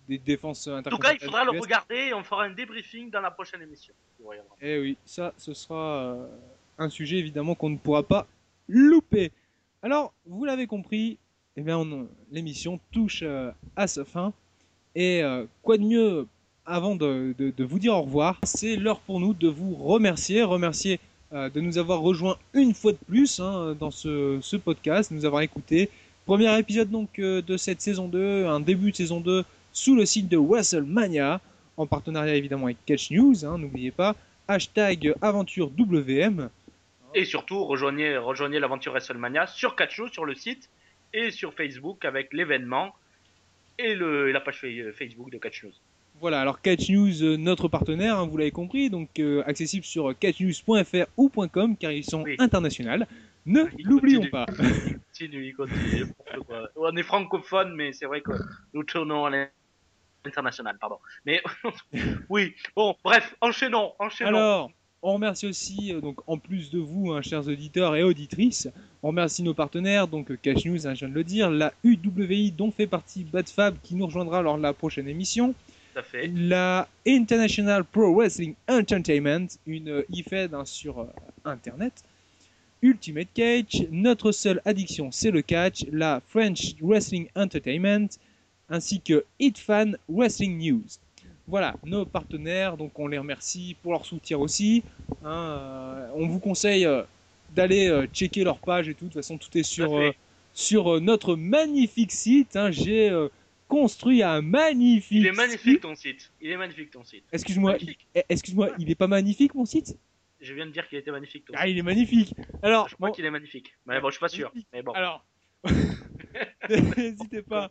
des défenses en tout cas, il faudra le regarder et on fera un débriefing dans la prochaine émission. Eh oui, ça, ce sera euh, un sujet évidemment qu'on ne pourra pas louper. Alors, vous l'avez compris, eh bien, l'émission touche euh, à sa fin. Et euh, quoi de mieux avant de, de- de vous dire au revoir C'est l'heure pour nous de vous remercier, remercier de nous avoir rejoints une fois de plus hein, dans ce, ce podcast, de nous avoir écoutés. Premier épisode donc de cette saison 2, un début de saison 2 sous le site de WrestleMania, en partenariat évidemment avec Catch News, hein, n'oubliez pas, hashtag aventure WM. Et surtout, rejoignez, rejoignez l'aventure WrestleMania sur Catch News, sur le site et sur Facebook avec l'événement et, le, et la page fa- Facebook de Catch News. Voilà, alors Catch News, euh, notre partenaire, hein, vous l'avez compris, donc euh, accessible sur catchnews.fr ou .com car ils sont Oui. internationaux. Ne Il l'oublions pas. Continue. On est francophone, mais c'est vrai que nous tournons à l'international, pardon. Mais oui, bon, bref, enchaînons, enchaînons. Alors, on remercie aussi, euh, donc en plus de vous, hein, chers auditeurs et auditrices, on remercie nos partenaires, donc Catch News, hein, je viens de le dire, la UWI dont fait partie Bad Fab qui nous rejoindra lors de la prochaine émission. Tout à fait. La International Pro Wrestling Entertainment, une IFED hein, sur euh, Internet. Ultimate Cage, notre seule addiction c'est le catch, la French Wrestling Entertainment, ainsi que HitFan Wrestling News. Voilà, nos partenaires, donc on les remercie pour leur soutien aussi. hein, euh, on vous conseille euh, d'aller euh, checker leur page et tout, de toute façon tout est sur, sur notre magnifique site. hein. J'ai construit un magnifique Il est magnifique site. ton site. Il est magnifique ton site. Excuse-moi, eh, excuse-moi, il est pas magnifique mon site? Je viens de dire qu'il était magnifique ton Ah, site. il est magnifique. Alors, Je crois bon, qu'il est magnifique. Mais bon, je suis pas sûr. Mais bon. alors, n'hésitez pas,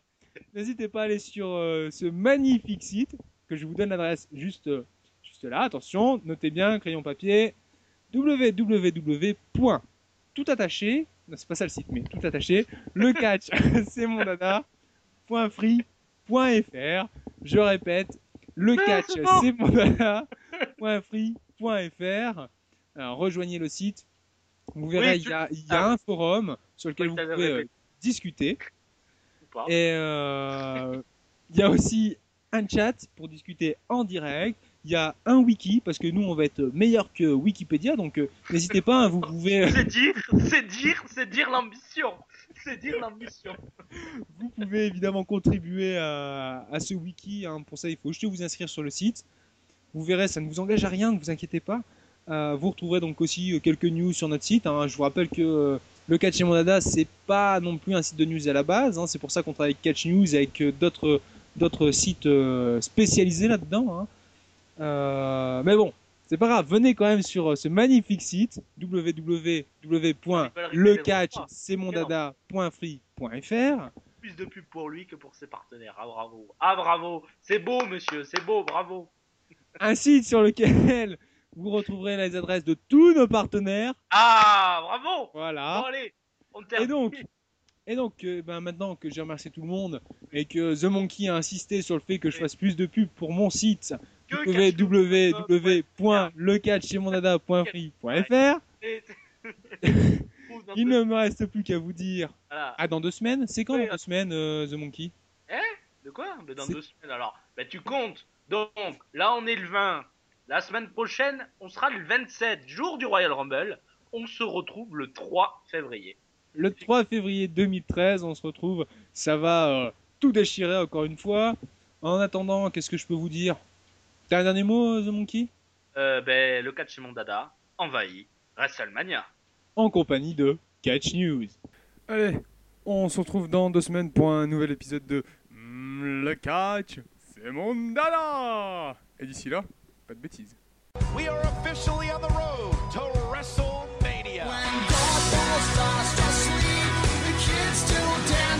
n'hésitez pas à aller sur euh, ce magnifique site que je vous donne l'adresse juste, euh, juste là. Attention, notez bien, crayon papier, www. tout attaché, non c'est pas ça le site, mais tout attaché, le catch, c'est mon dada, point free, point fr. Je répète, le catch, c'est mon dada, point free, point fr. Alors, rejoignez le site. Vous verrez, Oui, il y a, il y a Ah. un forum sur lequel Oui, vous pouvez euh, discuter. Pas. Et euh, il y a aussi un chat pour discuter en direct. Il y a un wiki parce que nous on va être meilleur que Wikipédia, donc euh, n'hésitez pas, hein, vous pouvez, C'est dire, c'est dire, c'est dire l'ambition. C'est dire l'ambition. vous pouvez évidemment contribuer à, à ce wiki. hein. Pour ça, il faut juste vous inscrire sur le site. Vous verrez, ça ne vous engage à rien, ne vous inquiétez pas. Euh, vous retrouverez donc aussi euh, quelques news sur notre site. hein. Je vous rappelle que euh, le Catch Monada, c'est pas non plus un site de news à la base. hein. C'est pour ça qu'on travaille avec Catch News, avec euh, d'autres d'autres sites euh, spécialisés là-dedans. hein. Euh, mais bon, c'est pas grave. Venez quand même sur ce magnifique site www.lecatchc'estmondada.free.fr. Plus de pub pour lui que pour ses partenaires. Ah bravo. Ah bravo. C'est beau, monsieur. C'est beau. Bravo. Un site sur lequel vous retrouverez les adresses de tous nos partenaires. Ah bravo. Voilà. Bon allez. On Et termine. donc, et donc euh, ben, maintenant que j'ai remercié tout le monde et que The Monkey a insisté sur le fait que je fasse plus de pubs pour mon site Et- il ne me reste plus qu'à vous dire Voilà. à dans deux semaines. C'est quand Oui, dans deux semaines, euh, The Monkey? De quoi? Ben, Dans deux semaines alors. Ben tu comptes. Donc là on est le 20. La semaine prochaine on sera le 27, jour du Royal Rumble. On se retrouve le 3 février. Le 3 février 2013, on se retrouve. Ça va euh, tout déchirer encore une fois. En attendant, qu'est-ce que je peux vous dire? T'as un dernier mot, euh, The Monkey? Euh, ben le catch chez mon dada envahit WrestleMania. en compagnie de Catch News. Allez, on se retrouve dans deux semaines pour un nouvel épisode de Mm, Le Catch, c'est mon dada Et d'ici là, pas de bêtises. We are officially on the road to WrestleMania. When God falls fast asleep, the kids still dance.